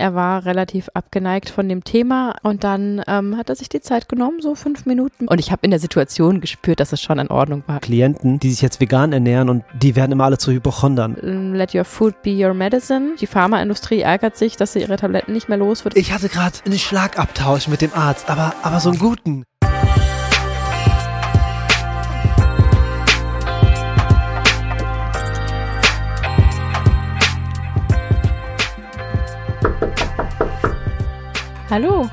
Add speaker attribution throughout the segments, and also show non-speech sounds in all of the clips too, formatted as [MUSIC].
Speaker 1: er war relativ abgeneigt von dem Thema und dann ähm, hat er sich die Zeit genommen, so fünf Minuten. Und ich habe in der Situation gespürt, dass es schon in Ordnung war.
Speaker 2: Klienten, die sich jetzt vegan ernähren und die werden immer alle zu Hypochondern.
Speaker 1: Let your food be your medicine. Die Pharmaindustrie ärgert sich, dass sie ihre Tabletten nicht mehr los wird.
Speaker 2: Ich hatte gerade einen Schlagabtausch mit dem Arzt, aber, aber so einen guten.
Speaker 1: Hallo.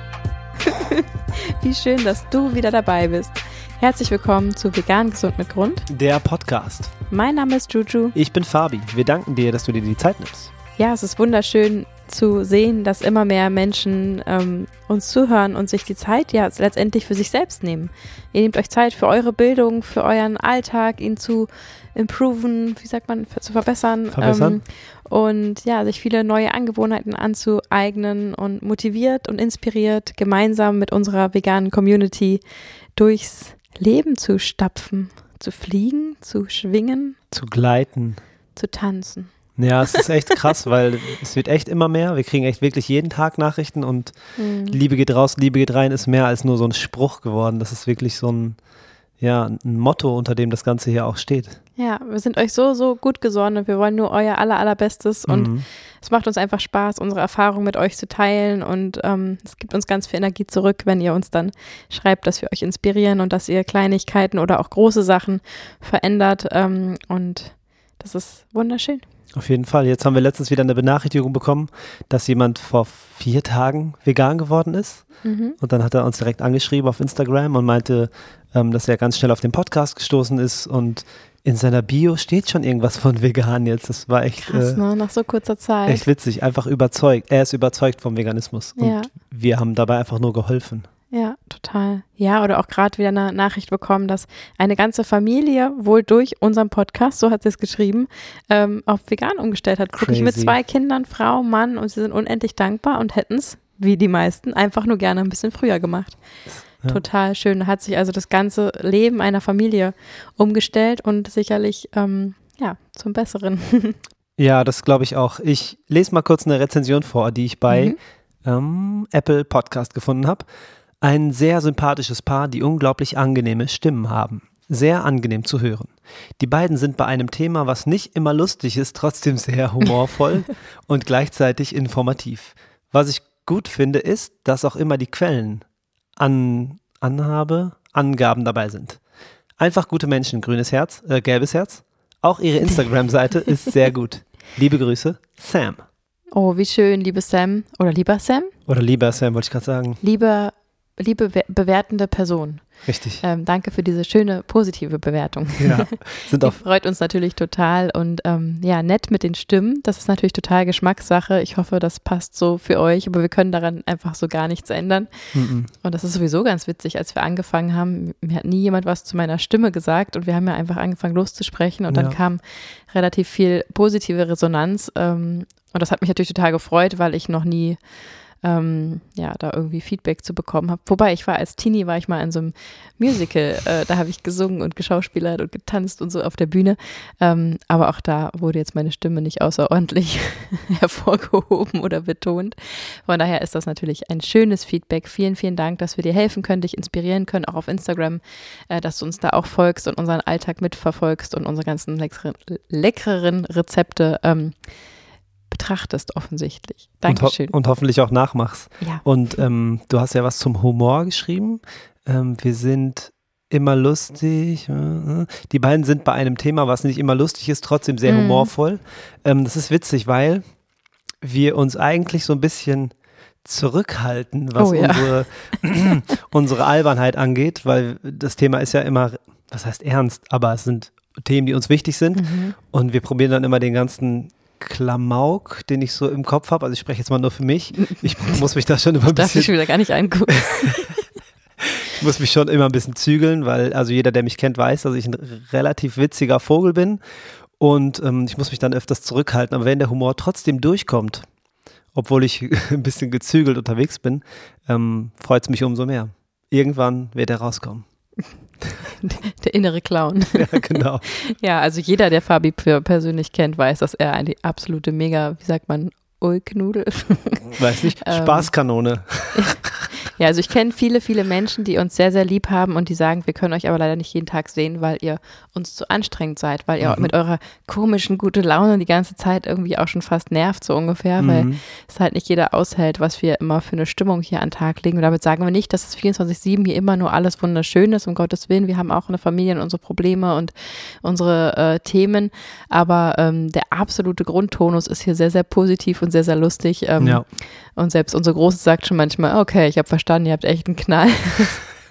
Speaker 1: [LAUGHS] Wie schön, dass du wieder dabei bist. Herzlich willkommen zu Vegan Gesund mit Grund.
Speaker 2: Der Podcast.
Speaker 1: Mein Name ist Juju.
Speaker 2: Ich bin Fabi. Wir danken dir, dass du dir die Zeit nimmst.
Speaker 1: Ja, es ist wunderschön zu sehen, dass immer mehr Menschen ähm, uns zuhören und sich die Zeit ja letztendlich für sich selbst nehmen. Ihr nehmt euch Zeit für eure Bildung, für euren Alltag, ihn zu improven, wie sagt man, zu verbessern.
Speaker 2: Verbessern.
Speaker 1: Ähm, und ja, sich viele neue Angewohnheiten anzueignen und motiviert und inspiriert, gemeinsam mit unserer veganen Community durchs Leben zu stapfen, zu fliegen, zu schwingen,
Speaker 2: Zu gleiten.
Speaker 1: zu tanzen.
Speaker 2: Ja, es ist echt krass, [LAUGHS] weil es wird echt immer mehr. Wir kriegen echt wirklich jeden Tag Nachrichten und
Speaker 1: Mhm.
Speaker 2: Liebe geht raus, Liebe geht rein ist mehr als nur so ein Spruch geworden. Das ist wirklich so ein, ja, ein Motto, unter dem das Ganze hier auch steht.
Speaker 1: Ja, wir sind euch so, so gut gesonnen und wir wollen nur euer aller, allerbestes und
Speaker 2: Mhm.
Speaker 1: es macht uns einfach Spaß, unsere Erfahrung mit euch zu teilen und ähm, es gibt uns ganz viel Energie zurück, wenn ihr uns dann schreibt, dass wir euch inspirieren und dass ihr Kleinigkeiten oder auch große Sachen verändert ähm, und das ist wunderschön.
Speaker 2: Auf jeden Fall. Jetzt haben wir letztens wieder eine Benachrichtigung bekommen, dass jemand vor vier Tagen vegan geworden ist.
Speaker 1: Mhm.
Speaker 2: Und dann hat er uns direkt angeschrieben auf Instagram und meinte, ähm, dass er ganz schnell auf den Podcast gestoßen ist und in seiner Bio steht schon irgendwas von vegan jetzt. Das war echt,
Speaker 1: Krass,
Speaker 2: äh,
Speaker 1: ne? Nach so kurzer Zeit.
Speaker 2: echt witzig. Einfach überzeugt. Er ist überzeugt vom Veganismus. Und
Speaker 1: Ja.
Speaker 2: wir haben dabei einfach nur geholfen.
Speaker 1: Ja, total. Ja, oder auch gerade wieder eine Nachricht bekommen, dass eine ganze Familie wohl durch unseren Podcast, so hat sie es geschrieben, ähm, auf vegan umgestellt hat. Wirklich mit
Speaker 2: Crazy.
Speaker 1: zwei Kindern, Frau, Mann und sie sind unendlich dankbar und hätten es, wie die meisten, einfach nur gerne ein bisschen früher gemacht.
Speaker 2: Ja.
Speaker 1: Total schön. Da hat sich also das ganze Leben einer Familie umgestellt und sicherlich, ähm, ja, zum Besseren. [LAUGHS]
Speaker 2: Ja, das glaube ich auch. Ich lese mal kurz eine Rezension vor, die ich bei
Speaker 1: Mhm.
Speaker 2: ähm, Apple Podcast gefunden habe. Ein sehr sympathisches Paar, die unglaublich angenehme Stimmen haben. Sehr angenehm zu hören. Die beiden sind bei einem Thema, was nicht immer lustig ist, trotzdem sehr [LAUGHS] humorvoll und gleichzeitig informativ. Was ich gut finde, ist, dass auch immer die Quellen, an, Anhabe, Angaben dabei sind. Einfach gute Menschen, grünes Herz, äh, gelbes Herz. Auch ihre Instagram-Seite ist sehr gut. [LAUGHS] Liebe Grüße, Sam.
Speaker 1: Oh, wie schön, liebe Sam oder lieber Sam,
Speaker 2: Oder lieber Sam, wollte ich gerade sagen.
Speaker 1: liebe, liebe be- bewertende Person.
Speaker 2: Richtig.
Speaker 1: Ähm, danke für diese schöne positive Bewertung.
Speaker 2: Ja. [LAUGHS] Sind
Speaker 1: Die
Speaker 2: auch
Speaker 1: freut uns natürlich total und ähm, ja, nett mit den Stimmen. Das ist natürlich total Geschmackssache. Ich hoffe, das passt so für euch, aber wir können daran einfach so gar nichts ändern.
Speaker 2: Mhm.
Speaker 1: Und das ist sowieso ganz witzig, als wir angefangen haben. Mir hat nie jemand was zu meiner Stimme gesagt und wir haben ja einfach angefangen loszusprechen und dann
Speaker 2: Ja.
Speaker 1: kam relativ viel positive Resonanz. Ähm, und das hat mich natürlich total gefreut, weil ich noch nie ähm, ja, da irgendwie Feedback zu bekommen habe. Wobei ich war als Teenie, war ich mal in so einem Musical, äh, da habe ich gesungen und geschauspielert und getanzt und so auf der Bühne. Ähm, aber auch da wurde jetzt meine Stimme nicht außerordentlich [LAUGHS] hervorgehoben oder betont. Von daher ist das natürlich ein schönes Feedback. Vielen, vielen Dank, dass wir dir helfen können, dich inspirieren können, auch auf Instagram, äh, dass du uns da auch folgst und unseren Alltag mitverfolgst und unsere ganzen leckeren, leckereren Rezepte ähm, betrachtest offensichtlich.
Speaker 2: und, ho
Speaker 1: Dankeschön.
Speaker 2: und hoffentlich auch nachmachst.
Speaker 1: ja.
Speaker 2: Und ähm, du hast ja was zum Humor geschrieben. Ähm, wir sind immer lustig. äh, äh. Die beiden sind bei einem Thema, was nicht immer lustig ist, trotzdem sehr
Speaker 1: Mhm.
Speaker 2: humorvoll. Ähm, das ist witzig, weil wir uns eigentlich so ein bisschen zurückhalten, was
Speaker 1: Oh ja.
Speaker 2: unsere, [CLEARS THROAT] unsere Albernheit angeht, weil das Thema ist ja immer, was heißt ernst, aber es sind Themen, die uns wichtig sind.
Speaker 1: Mhm.
Speaker 2: Und wir probieren dann immer den ganzen Klamauk, den ich so im Kopf habe. Also ich spreche jetzt mal nur für mich. Ich [LAUGHS] muss mich da schon immer ein
Speaker 1: Darf ich
Speaker 2: bisschen,
Speaker 1: wieder gar nicht angucken. [LAUGHS]
Speaker 2: ich muss mich schon immer ein bisschen zügeln, weil also jeder, der mich kennt, weiß, dass ich ein relativ witziger Vogel bin. Und ähm, ich muss mich dann öfters zurückhalten. Aber wenn der Humor trotzdem durchkommt, obwohl ich [LAUGHS] ein bisschen gezügelt unterwegs bin, ähm, freut es mich umso mehr. Irgendwann wird er rauskommen. [LAUGHS]
Speaker 1: Der innere Clown.
Speaker 2: ja, genau. [LAUGHS]
Speaker 1: Ja, also jeder, der Fabi per- persönlich kennt, weiß, dass er eine absolute mega, wie sagt man, Ulknudel.
Speaker 2: Weiß nicht, [LAUGHS]
Speaker 1: Ähm,
Speaker 2: Spaßkanone.
Speaker 1: Ja, also ich kenne viele, viele Menschen, die uns sehr, sehr lieb haben und die sagen, wir können euch aber leider nicht jeden Tag sehen, weil ihr uns zu anstrengend seid, weil ihr
Speaker 2: Mhm.
Speaker 1: mit eurer komischen gute Laune die ganze Zeit irgendwie auch schon fast nervt, so ungefähr, weil
Speaker 2: Mhm.
Speaker 1: es halt nicht jeder aushält, was wir immer für eine Stimmung hier an den Tag legen. Und damit sagen wir nicht, dass es 24-7 hier immer nur alles wunderschön ist, um Gottes Willen. Wir haben auch eine Familie und unsere Probleme und unsere äh, Themen, aber ähm, der absolute Grundtonus ist hier sehr, sehr positiv und sehr, sehr lustig. Ähm,
Speaker 2: Ja.
Speaker 1: Und selbst unsere Große sagt schon manchmal, okay, ich habe verstanden, ihr habt echt einen Knall. [LAUGHS]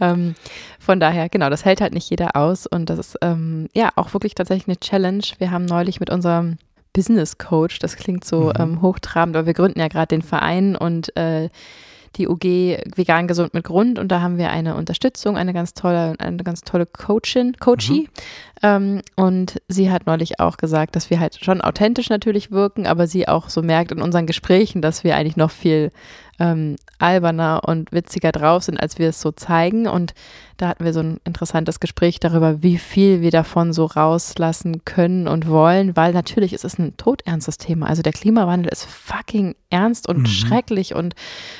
Speaker 1: ähm, von daher, genau, das hält halt nicht jeder aus. Und das ist ähm, ja auch wirklich tatsächlich eine Challenge. Wir haben neulich mit unserem Business Coach, das klingt so
Speaker 2: Mhm.
Speaker 1: ähm, hochtrabend, aber wir gründen ja gerade den Verein und äh, die UG Vegan Gesund mit Grund und da haben wir eine Unterstützung, eine ganz tolle, eine ganz tolle Coachin, Coachie. Ähm, und sie hat neulich auch gesagt, dass wir halt schon authentisch natürlich wirken, aber sie auch so merkt in unseren Gesprächen, dass wir eigentlich noch viel ähm, alberner und witziger drauf sind, als wir es so zeigen. Und da hatten wir so ein interessantes Gespräch darüber, wie viel wir davon so rauslassen können und wollen, weil natürlich ist es ein todernstes Thema. Also der Klimawandel ist fucking ernst und
Speaker 2: Mhm.
Speaker 1: schrecklich und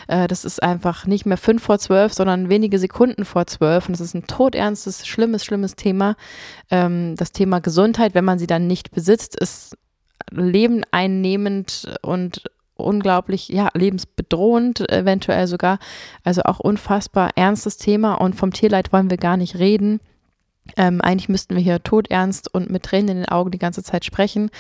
Speaker 1: äh, das ist einfach nicht mehr fünf vor zwölf, sondern wenige Sekunden vor zwölf. Und es ist ein todernstes, schlimmes, schlimmes Thema. Ähm, das Thema Gesundheit, wenn man sie dann nicht besitzt, ist Leben einnehmend und unglaublich, ja, lebensbedrohend eventuell sogar. Also auch unfassbar ernstes Thema und vom Tierleid wollen wir gar nicht reden. Ähm, eigentlich müssten wir hier todernst und mit Tränen in den Augen die ganze Zeit sprechen.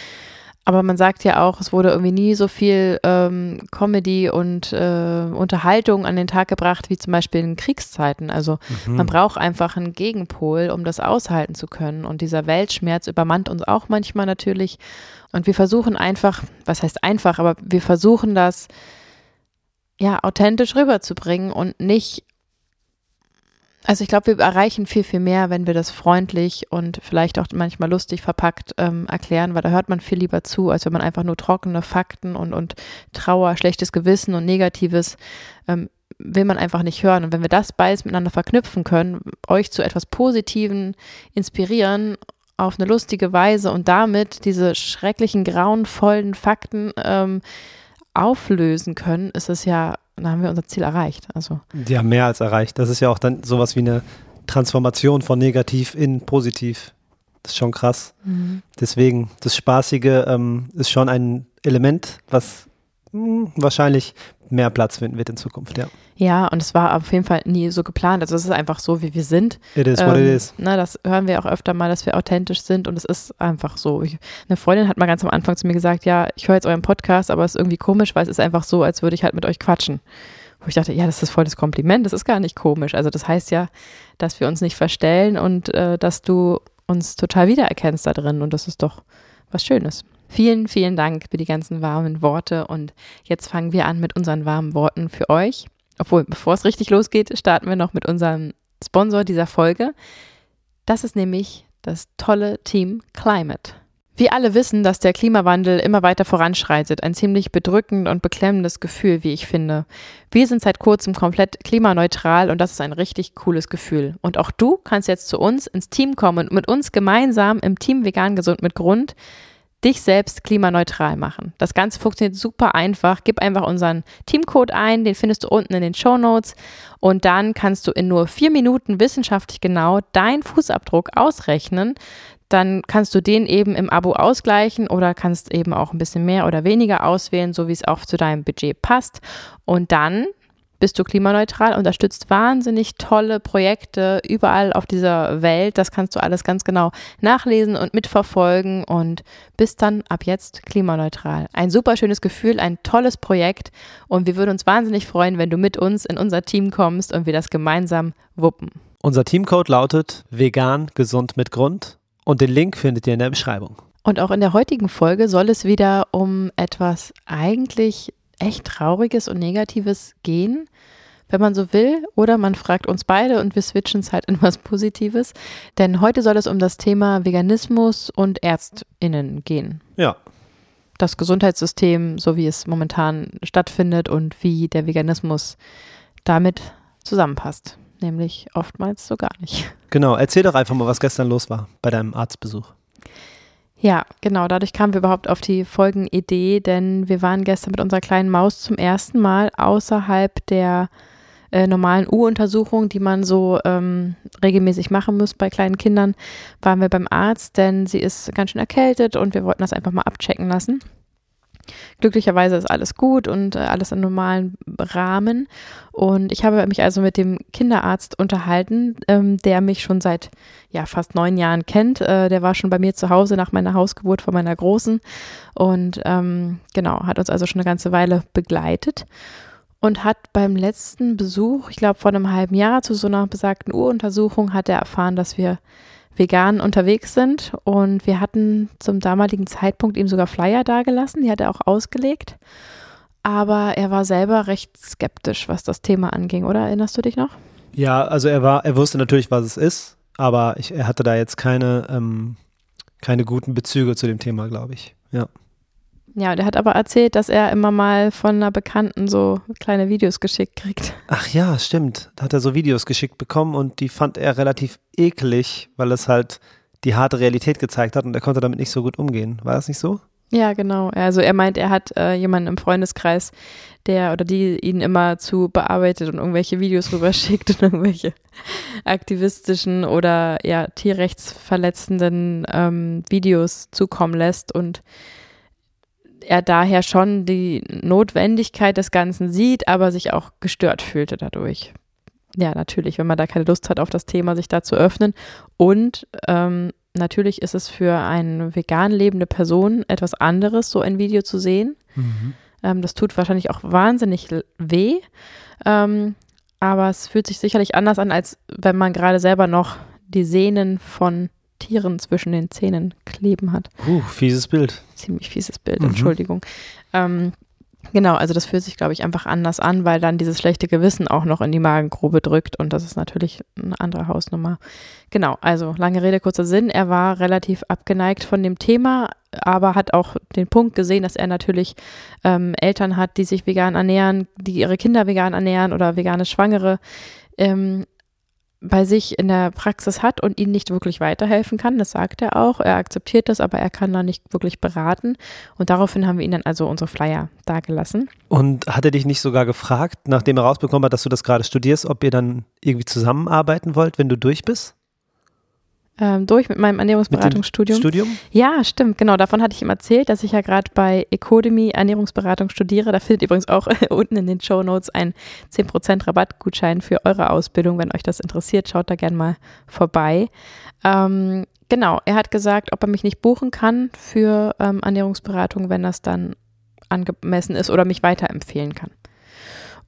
Speaker 1: Aber man sagt ja auch, es wurde irgendwie nie so viel ähm, Comedy und äh, Unterhaltung an den Tag gebracht, wie zum Beispiel in Kriegszeiten. Also
Speaker 2: Mhm.
Speaker 1: man braucht einfach einen Gegenpol, um das aushalten zu können. Und dieser Weltschmerz übermannt uns auch manchmal natürlich. Und wir versuchen einfach, was heißt einfach, aber wir versuchen das ja authentisch rüberzubringen und nicht. Also ich glaube, wir erreichen viel, viel mehr, wenn wir das freundlich und vielleicht auch manchmal lustig verpackt ähm, erklären, weil da hört man viel lieber zu, als wenn man einfach nur trockene Fakten und, und Trauer, schlechtes Gewissen und Negatives ähm, will man einfach nicht hören. Und wenn wir das beides miteinander verknüpfen können, euch zu etwas Positiven inspirieren, auf eine lustige Weise und damit diese schrecklichen, grauenvollen Fakten ähm, auflösen können, ist es ja, dann haben wir unser Ziel erreicht. Also
Speaker 2: Ja, mehr als erreicht. Das ist ja auch dann sowas wie eine Transformation von negativ in positiv. Das ist schon krass. Deswegen, das Spaßige ähm, ist schon ein Element, was mh, wahrscheinlich mehr Platz finden wird in Zukunft, ja.
Speaker 1: ja, und es war auf jeden Fall nie so geplant. Also es ist einfach so, wie wir sind.
Speaker 2: It is what it
Speaker 1: Ähm,
Speaker 2: is.
Speaker 1: Ne, das hören wir auch öfter mal, dass wir authentisch sind und es ist einfach so. Ich, eine Freundin hat mal ganz am Anfang zu mir gesagt, ja, ich höre jetzt euren Podcast, aber es ist irgendwie komisch, weil es ist einfach so, als würde ich halt mit euch quatschen. Wo ich dachte, ja, das ist voll das Kompliment, das ist gar nicht komisch. Also das heißt ja, dass wir uns nicht verstellen und äh, dass du uns total wiedererkennst da drin und das ist doch was Schönes. Vielen, vielen Dank für die ganzen warmen Worte und jetzt fangen wir an mit unseren warmen Worten für euch. Obwohl, bevor es richtig losgeht, starten wir noch mit unserem Sponsor dieser Folge. Das ist nämlich das tolle Team Climate. Wir alle wissen, dass der Klimawandel immer weiter voranschreitet. Ein ziemlich bedrückend und beklemmendes Gefühl, wie ich finde. Wir sind seit kurzem komplett klimaneutral und das ist ein richtig cooles Gefühl. Und auch du kannst jetzt zu uns ins Team kommen und mit uns gemeinsam im Team Vegan Gesund mit Grund dich selbst klimaneutral machen. Das Ganze funktioniert super einfach. Gib einfach unseren Teamcode ein, den findest du unten in den Show Notes und dann kannst du in nur vier Minuten wissenschaftlich genau deinen Fußabdruck ausrechnen. Dann kannst du den eben im Abo ausgleichen oder kannst eben auch ein bisschen mehr oder weniger auswählen, so wie es auch zu deinem Budget passt. Und dann bist du klimaneutral, unterstützt wahnsinnig tolle Projekte überall auf dieser Welt. Das kannst du alles ganz genau nachlesen und mitverfolgen und bist dann ab jetzt klimaneutral. Ein super schönes Gefühl, ein tolles Projekt und wir würden uns wahnsinnig freuen, wenn du mit uns in unser Team kommst und wir das gemeinsam wuppen.
Speaker 2: Unser Teamcode lautet vegan gesund mit Grund und den Link findet ihr in der Beschreibung.
Speaker 1: Und auch in der heutigen Folge soll es wieder um etwas eigentlich echt Trauriges und Negatives gehen, wenn man so will. Oder man fragt uns beide und wir switchen es halt in was Positives. Denn heute soll es um das Thema Veganismus und ÄrztInnen gehen.
Speaker 2: Ja,
Speaker 1: Das Gesundheitssystem, so wie es momentan stattfindet und wie der Veganismus damit zusammenpasst. Nämlich oftmals so gar nicht.
Speaker 2: genau. Erzähl doch einfach mal, was gestern los war bei deinem Arztbesuch.
Speaker 1: Ja, genau. Dadurch kamen wir überhaupt auf die Folgenidee, denn wir waren gestern mit unserer kleinen Maus zum ersten Mal außerhalb der äh, normalen U-Untersuchung, die man so ähm, regelmäßig machen muss bei kleinen Kindern, waren wir beim Arzt, denn sie ist ganz schön erkältet und wir wollten das einfach mal abchecken lassen. Glücklicherweise ist alles gut und äh, alles im normalen Rahmen. Und ich habe mich also mit dem Kinderarzt unterhalten, ähm, der mich schon seit ja, fast neun Jahren kennt. Äh, der war schon bei mir zu Hause nach meiner Hausgeburt von meiner Großen und ähm, genau, hat uns also schon eine ganze Weile begleitet und hat beim letzten Besuch, ich glaube vor einem halben Jahr zu so einer besagten Uruntersuchung, hat er erfahren, dass wir vegan unterwegs sind und wir hatten zum damaligen Zeitpunkt ihm sogar Flyer dagelassen, die hat er auch ausgelegt. Aber er war selber recht skeptisch, was das Thema anging, oder? Erinnerst du dich noch?
Speaker 2: Ja, also er war, er wusste natürlich, was es ist, aber ich, er hatte da jetzt keine, ähm, keine guten Bezüge zu dem Thema, glaube ich. Ja.
Speaker 1: Ja, der hat aber erzählt, dass er immer mal von einer Bekannten so kleine Videos geschickt kriegt.
Speaker 2: Ach ja, stimmt. Da hat er so Videos geschickt bekommen und die fand er relativ eklig, weil es halt die harte Realität gezeigt hat und er konnte damit nicht so gut umgehen. War das nicht so?
Speaker 1: Ja, genau. Also er meint, er hat äh, jemanden im Freundeskreis, der oder die ihn immer zu bearbeitet und irgendwelche Videos rüberschickt [LAUGHS] und irgendwelche aktivistischen oder ja tierrechtsverletzenden ähm, Videos zukommen lässt und er daher schon die Notwendigkeit des Ganzen sieht, aber sich auch gestört fühlte dadurch. Ja, natürlich, wenn man da keine Lust hat, auf das Thema sich da zu öffnen. Und ähm, natürlich ist es für eine vegan lebende Person etwas anderes, so ein Video zu sehen. Mhm. Ähm, das tut wahrscheinlich auch wahnsinnig weh. Ähm, aber es fühlt sich sicherlich anders an, als wenn man gerade selber noch die Sehnen von Tieren zwischen den Zähnen kleben hat.
Speaker 2: Uh, fieses Bild.
Speaker 1: Ziemlich fieses Bild, mhm. Entschuldigung. Ähm, genau, also das fühlt sich, glaube ich, einfach anders an, weil dann dieses schlechte Gewissen auch noch in die Magengrube drückt und das ist natürlich eine andere Hausnummer. Genau, also lange Rede, kurzer Sinn. Er war relativ abgeneigt von dem Thema, aber hat auch den Punkt gesehen, dass er natürlich ähm, Eltern hat, die sich vegan ernähren, die ihre Kinder vegan ernähren oder vegane Schwangere. Ähm, bei sich in der Praxis hat und ihnen nicht wirklich weiterhelfen kann. Das sagt er auch. Er akzeptiert das, aber er kann da nicht wirklich beraten. Und daraufhin haben wir ihnen dann also unsere Flyer dagelassen.
Speaker 2: Und hat er dich nicht sogar gefragt, nachdem er rausbekommen hat, dass du das gerade studierst, ob ihr dann irgendwie zusammenarbeiten wollt, wenn du durch bist?
Speaker 1: Ähm, durch mit meinem Ernährungsberatungsstudium.
Speaker 2: Mit Studium?
Speaker 1: Ja, stimmt, genau. Davon hatte ich ihm erzählt, dass ich ja gerade bei Ecodemy Ernährungsberatung studiere. Da findet ihr übrigens auch [LAUGHS] unten in den Show Notes einen 10% Rabattgutschein für eure Ausbildung. Wenn euch das interessiert, schaut da gerne mal vorbei. Ähm, genau, er hat gesagt, ob er mich nicht buchen kann für ähm, Ernährungsberatung, wenn das dann angemessen ist oder mich weiterempfehlen kann.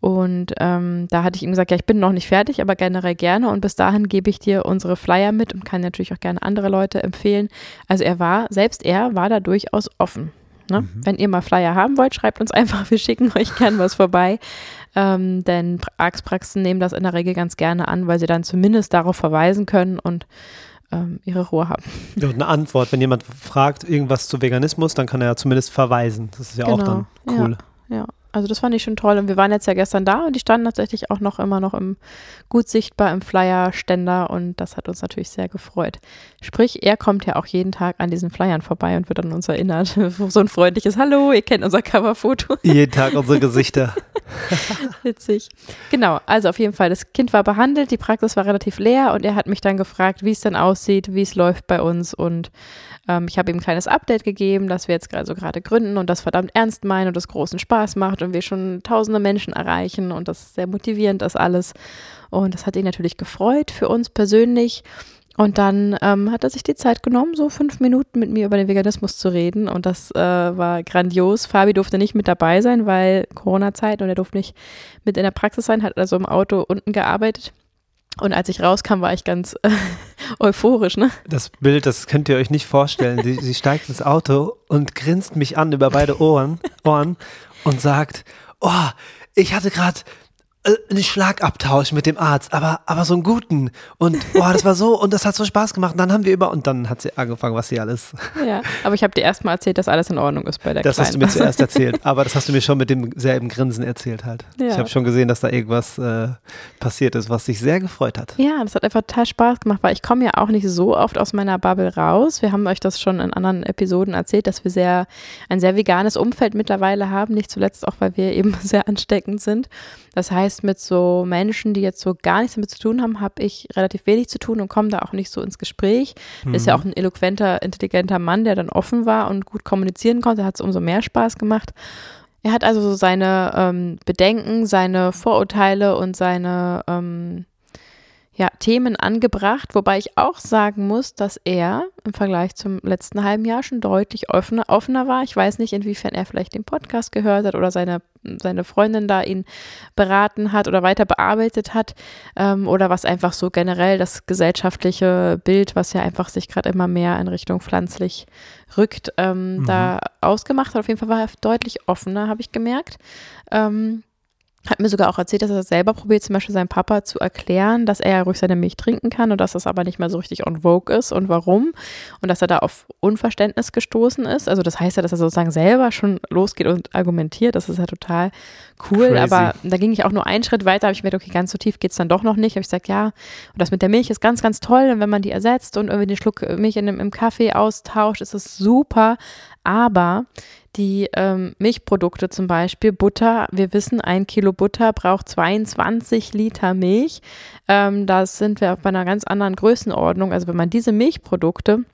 Speaker 1: Und ähm, da hatte ich ihm gesagt, ja, ich bin noch nicht fertig, aber generell gerne. Und bis dahin gebe ich dir unsere Flyer mit und kann natürlich auch gerne andere Leute empfehlen. Also er war, selbst er war da durchaus offen. Ne? Mhm. Wenn ihr mal Flyer haben wollt, schreibt uns einfach, wir schicken euch gern was vorbei. Ähm, denn Arztpraxen nehmen das in der Regel ganz gerne an, weil sie dann zumindest darauf verweisen können und ähm, ihre Ruhe haben.
Speaker 2: Ja, und eine Antwort, wenn jemand fragt irgendwas zu Veganismus, dann kann er ja zumindest verweisen. Das ist ja genau. auch dann cool.
Speaker 1: Ja, ja. Also das fand ich schon toll. Und wir waren jetzt ja gestern da und die standen tatsächlich auch noch immer noch im gut sichtbar im Flyer-Ständer und das hat uns natürlich sehr gefreut. Sprich, er kommt ja auch jeden Tag an diesen Flyern vorbei und wird an uns erinnert. [LAUGHS] so ein freundliches Hallo, ihr kennt unser Coverfoto. [LAUGHS]
Speaker 2: Jeden Tag unsere Gesichter. [LAUGHS]
Speaker 1: Witzig. Genau, also auf jeden Fall, das Kind war behandelt, die Praxis war relativ leer und er hat mich dann gefragt, wie es denn aussieht, wie es läuft bei uns und ähm, ich habe ihm ein kleines Update gegeben, dass wir jetzt also gerade gründen und das verdammt ernst meinen und das großen Spaß macht und wir schon tausende Menschen erreichen und das sehr motivierend ist alles. Und das hat ihn natürlich gefreut für uns persönlich. Und dann ähm, hat er sich die Zeit genommen, so fünf Minuten mit mir über den Veganismus zu reden. Und das äh, war grandios. Fabi durfte nicht mit dabei sein, weil Corona-Zeit und er durfte nicht mit in der Praxis sein, hat also im Auto unten gearbeitet. Und als ich rauskam, war ich ganz äh, [LAUGHS] euphorisch, ne?
Speaker 2: Das Bild, das könnt ihr euch nicht vorstellen. Sie, sie steigt ins Auto und grinst mich an über beide Ohren, Ohren und sagt, oh, ich hatte gerade einen Schlagabtausch mit dem Arzt, aber, aber so einen guten. Und boah, das war so und das hat so Spaß gemacht. Und dann haben wir über und dann hat sie angefangen, was sie alles.
Speaker 1: Ja, aber ich habe dir erstmal erzählt, dass alles in Ordnung ist bei der
Speaker 2: Das
Speaker 1: Kleinen.
Speaker 2: hast du mir zuerst erzählt, [LAUGHS] aber das hast du mir schon mit demselben Grinsen erzählt halt.
Speaker 1: Ja.
Speaker 2: Ich habe schon gesehen, dass da irgendwas äh, passiert ist, was dich sehr gefreut hat.
Speaker 1: Ja, das hat einfach total Spaß gemacht, weil ich komme ja auch nicht so oft aus meiner Bubble raus. Wir haben euch das schon in anderen Episoden erzählt, dass wir sehr ein sehr veganes Umfeld mittlerweile haben, nicht zuletzt auch, weil wir eben [LAUGHS] sehr ansteckend sind. Das heißt, mit so Menschen, die jetzt so gar nichts damit zu tun haben, habe ich relativ wenig zu tun und komme da auch nicht so ins Gespräch. Mhm. Ist ja auch ein eloquenter, intelligenter Mann, der dann offen war und gut kommunizieren konnte, hat es umso mehr Spaß gemacht. Er hat also so seine ähm, Bedenken, seine Vorurteile und seine ähm, ja, Themen angebracht, wobei ich auch sagen muss, dass er im Vergleich zum letzten halben Jahr schon deutlich offener, offener war. Ich weiß nicht, inwiefern er vielleicht den Podcast gehört hat oder seine, seine Freundin da ihn beraten hat oder weiter bearbeitet hat ähm, oder was einfach so generell das gesellschaftliche Bild, was ja einfach sich gerade immer mehr in Richtung pflanzlich rückt, ähm, mhm. da ausgemacht hat. Auf jeden Fall war er deutlich offener, habe ich gemerkt. Ähm, hat mir sogar auch erzählt, dass er das selber probiert, zum Beispiel seinem Papa zu erklären, dass er ja ruhig seine Milch trinken kann und dass das aber nicht mehr so richtig on vogue ist und warum. Und dass er da auf Unverständnis gestoßen ist. Also das heißt ja, dass er sozusagen selber schon losgeht und argumentiert. Das ist ja total cool. Crazy. Aber da ging ich auch nur einen Schritt weiter, habe ich mir gedacht, okay, ganz so tief geht es dann doch noch nicht. Habe ich gesagt, ja, und das mit der Milch ist ganz, ganz toll. Und wenn man die ersetzt und irgendwie den Schluck Milch in im Kaffee austauscht, ist das super. Aber die ähm, Milchprodukte zum Beispiel, Butter, wir wissen, ein Kilo Butter braucht 22 Liter Milch. Ähm, da sind wir bei einer ganz anderen Größenordnung. Also wenn man diese Milchprodukte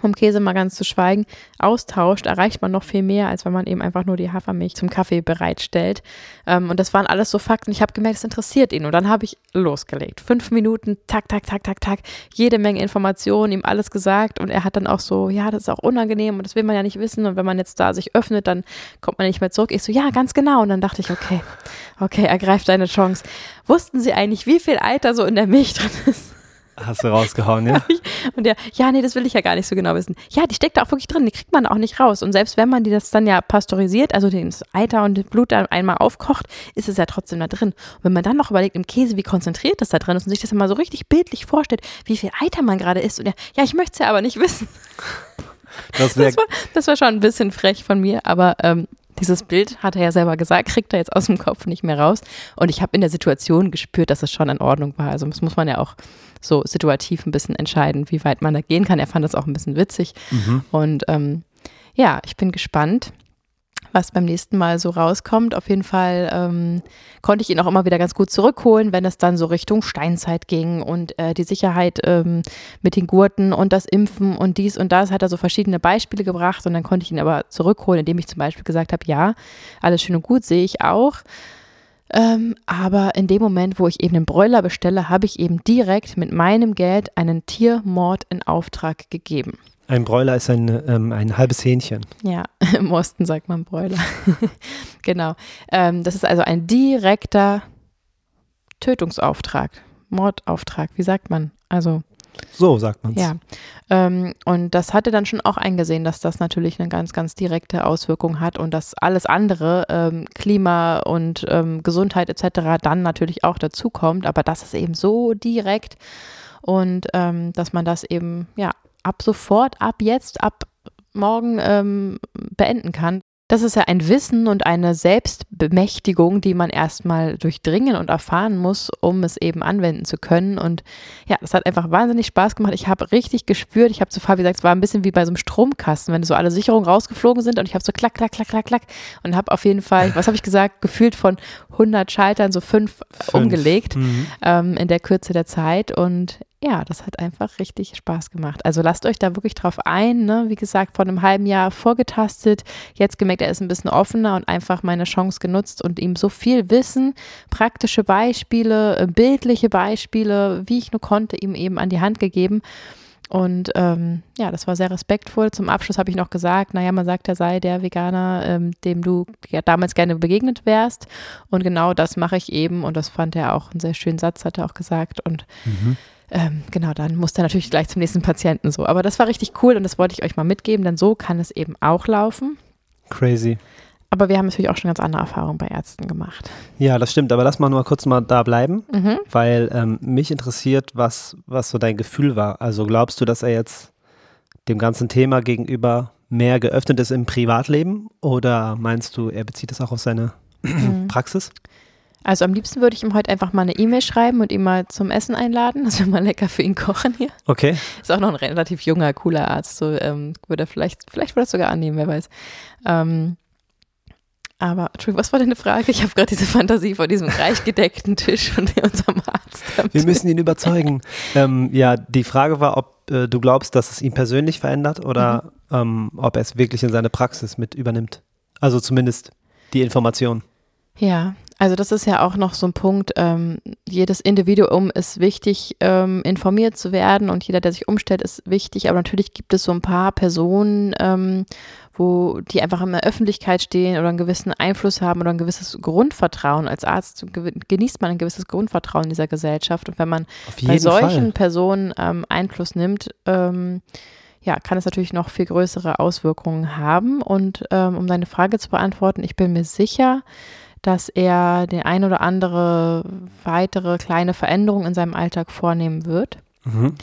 Speaker 1: vom Käse mal ganz zu schweigen, austauscht, erreicht man noch viel mehr, als wenn man eben einfach nur die Hafermilch zum Kaffee bereitstellt. Ähm, und das waren alles so Fakten. Ich habe gemerkt, es interessiert ihn. Und dann habe ich losgelegt. Fünf Minuten, tak, tak, tak, tak, tak, jede Menge Informationen, ihm alles gesagt. Und er hat dann auch so, ja, das ist auch unangenehm und das will man ja nicht wissen. Und wenn man jetzt da sich öffnet, dann kommt man nicht mehr zurück. Ich so, ja, ganz genau. Und dann dachte ich, okay, okay, ergreift deine Chance. Wussten Sie eigentlich, wie viel Eiter so in der Milch drin ist?
Speaker 2: Hast du rausgehauen, ja? [LAUGHS]
Speaker 1: und der, ja, nee, das will ich ja gar nicht so genau wissen. Ja, die steckt da auch wirklich drin, die kriegt man auch nicht raus. Und selbst wenn man die das dann ja pasteurisiert, also das Eiter und das Blut dann einmal aufkocht, ist es ja trotzdem da drin. Und wenn man dann noch überlegt im Käse, wie konzentriert das da drin ist und sich das mal so richtig bildlich vorstellt, wie viel Eiter man gerade isst und ja, ja, ich möchte es ja aber nicht wissen. Das, das, war, das war schon ein bisschen frech von mir, aber ähm, dieses Bild, hat er ja selber gesagt, kriegt er jetzt aus dem Kopf nicht mehr raus. Und ich habe in der Situation gespürt, dass es schon in Ordnung war. Also das muss man ja auch so situativ ein bisschen entscheiden, wie weit man da gehen kann. Er fand das auch ein bisschen witzig. Mhm. Und ähm, ja, ich bin gespannt, was beim nächsten Mal so rauskommt. Auf jeden Fall ähm, konnte ich ihn auch immer wieder ganz gut zurückholen, wenn es dann so Richtung Steinzeit ging und äh, die Sicherheit ähm, mit den Gurten und das Impfen und dies und das hat er so verschiedene Beispiele gebracht und dann konnte ich ihn aber zurückholen, indem ich zum Beispiel gesagt habe, ja, alles schön und gut, sehe ich auch. Ähm, aber in dem Moment, wo ich eben den Bräuler bestelle, habe ich eben direkt mit meinem Geld einen Tiermord in Auftrag gegeben.
Speaker 2: Ein Bräuler ist ein, ähm, ein halbes Hähnchen.
Speaker 1: Ja, [LAUGHS] im Osten sagt man Bräuler. [LAUGHS] genau. Ähm, das ist also ein direkter Tötungsauftrag, Mordauftrag, wie sagt man? Also
Speaker 2: so sagt man es.
Speaker 1: Ja. Ähm, und das hatte dann schon auch eingesehen, dass das natürlich eine ganz, ganz direkte Auswirkung hat und dass alles andere, ähm, Klima und ähm, Gesundheit etc., dann natürlich auch dazukommt. Aber das ist eben so direkt und ähm, dass man das eben, ja, ab sofort, ab jetzt, ab morgen ähm, beenden kann. Das ist ja ein Wissen und eine Selbstbemächtigung, die man erstmal durchdringen und erfahren muss, um es eben anwenden zu können. Und ja, das hat einfach wahnsinnig Spaß gemacht. Ich habe richtig gespürt, ich habe zu Fabi gesagt, es war ein bisschen wie bei so einem Stromkasten, wenn so alle Sicherungen rausgeflogen sind und ich habe so klack, klack, klack, klack, klack und habe auf jeden Fall, was habe ich gesagt, gefühlt von 100 Schaltern so fünf, fünf. umgelegt mhm. ähm, in der Kürze der Zeit. Und ja, das hat einfach richtig Spaß gemacht. Also lasst euch da wirklich drauf ein. Ne? Wie gesagt, vor einem halben Jahr vorgetastet, jetzt gemerkt, er ist ein bisschen offener und einfach meine Chance genutzt und ihm so viel Wissen, praktische Beispiele, äh, bildliche Beispiele, wie ich nur konnte, ihm eben an die Hand gegeben. Und ähm, ja, das war sehr respektvoll. Zum Abschluss habe ich noch gesagt, naja, man sagt, er sei der Veganer, ähm, dem du ja damals gerne begegnet wärst. Und genau das mache ich eben. Und das fand er auch einen sehr schönen Satz, hat er auch gesagt. Und mhm ähm, genau, dann muss er natürlich gleich zum nächsten Patienten so. Aber das war richtig cool und das wollte ich euch mal mitgeben, denn so kann es eben auch laufen.
Speaker 2: Crazy.
Speaker 1: aber wir haben natürlich auch schon ganz andere Erfahrungen bei Ärzten gemacht.
Speaker 2: Ja, das stimmt, aber lass mal nur kurz mal da bleiben,
Speaker 1: Mhm.
Speaker 2: weil ähm, mich interessiert, was, was so dein Gefühl war. Also glaubst du, dass er jetzt dem ganzen Thema gegenüber mehr geöffnet ist im Privatleben oder meinst du, er bezieht das auch auf seine
Speaker 1: Mhm. [CLEARS THROAT]
Speaker 2: Praxis?
Speaker 1: Also am liebsten würde ich ihm heute einfach mal eine E-Mail schreiben und ihn mal zum Essen einladen, [LAUGHS] dass wir mal lecker für ihn kochen hier.
Speaker 2: Okay.
Speaker 1: Ist auch noch ein relativ junger, cooler Arzt. So ähm, würde er vielleicht, vielleicht würde er es sogar annehmen, wer weiß. Ähm, aber, Entschuldigung, was war deine Frage? Ich habe gerade diese Fantasie vor diesem reich gedeckten Tisch von unserem Arzt.
Speaker 2: Wir [LAUGHS] müssen ihn überzeugen. ähm, ja, die Frage war, ob äh, du glaubst, dass es ihn persönlich verändert oder ähm, ob er es wirklich in seine Praxis mit übernimmt. Also zumindest die Information.
Speaker 1: Ja, also das ist ja auch noch so ein Punkt. Ähm, jedes Individuum ist wichtig, ähm, informiert zu werden und jeder, der sich umstellt, ist wichtig. Aber natürlich gibt es so ein paar Personen, ähm, wo die einfach in der Öffentlichkeit stehen oder einen gewissen Einfluss haben oder ein gewisses Grundvertrauen. Als Arzt genießt man ein gewisses Grundvertrauen in dieser Gesellschaft. Und wenn man bei solchen
Speaker 2: Fall.
Speaker 1: Personen ähm, Einfluss nimmt, ähm, ja, kann es natürlich noch viel größere Auswirkungen haben. Und ähm, um deine Frage zu beantworten, ich bin mir sicher, dass er die ein oder andere weitere kleine Veränderung in seinem Alltag vornehmen wird.
Speaker 2: Mhm.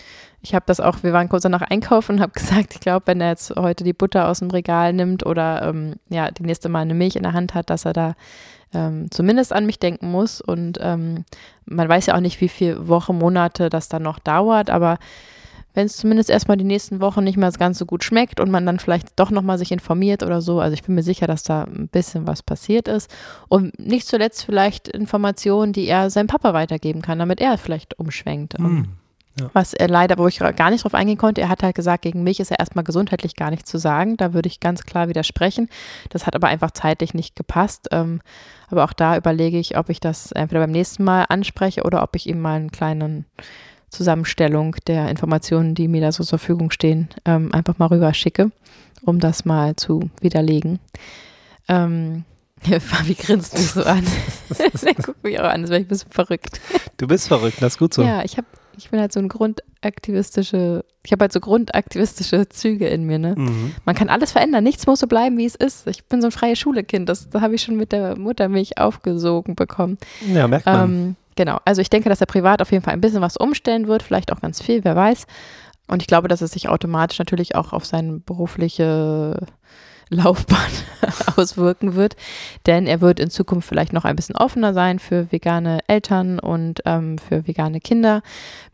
Speaker 1: Ich habe das auch, wir waren kurz danach einkaufen und habe [LAUGHS] gesagt, ich glaube, wenn er jetzt heute die Butter aus dem Regal nimmt oder ähm, ja, die nächste Mal eine Milch in der Hand hat, dass er da ähm, zumindest an mich denken muss. Und ähm, man weiß ja auch nicht, wie viele Wochen, Monate das dann noch dauert, aber wenn es zumindest erstmal die nächsten Wochen nicht mehr ganz so gut schmeckt und man dann vielleicht doch nochmal sich informiert oder so. Also ich bin mir sicher, dass da ein bisschen was passiert ist. Und nicht zuletzt vielleicht Informationen, die er seinem Papa weitergeben kann, damit er vielleicht umschwenkt. Ähm,
Speaker 2: Mhm.
Speaker 1: was er leider, wo ich gar nicht drauf eingehen konnte, er hat halt gesagt, gegen mich ist er erstmal gesundheitlich gar nichts zu sagen. Da würde ich ganz klar widersprechen. Das hat aber einfach zeitlich nicht gepasst. Ähm, aber auch da überlege ich, ob ich das entweder beim nächsten Mal anspreche oder ob ich ihm mal einen kleinen Zusammenstellung der Informationen, die mir da so zur Verfügung stehen, ähm, einfach mal rüber schicke, um das mal zu widerlegen. Ähm, [LAUGHS] Fabi grinst mich so an. Der [LAUGHS] guckt mich auch an, als wäre ich ein bisschen verrückt.
Speaker 2: Du bist verrückt, das ist gut so.
Speaker 1: Ja, ich habe, ich bin halt so ein grundaktivistische, ich habe halt so grundaktivistische Züge in mir, ne?
Speaker 2: Mhm.
Speaker 1: Man kann alles verändern, nichts muss so bleiben, wie es ist. Ich bin so ein freie Schule-Kind, das, das habe ich schon mit der Muttermilch aufgesogen bekommen.
Speaker 2: Ja, merkt man.
Speaker 1: Ähm, genau, also ich denke, dass er privat auf jeden Fall ein bisschen was umstellen wird, vielleicht auch ganz viel, wer weiß. Und ich glaube, dass es sich automatisch natürlich auch auf seine berufliche Laufbahn [LAUGHS] auswirken wird, denn er wird in Zukunft vielleicht noch ein bisschen offener sein für vegane Eltern und ähm, für vegane Kinder.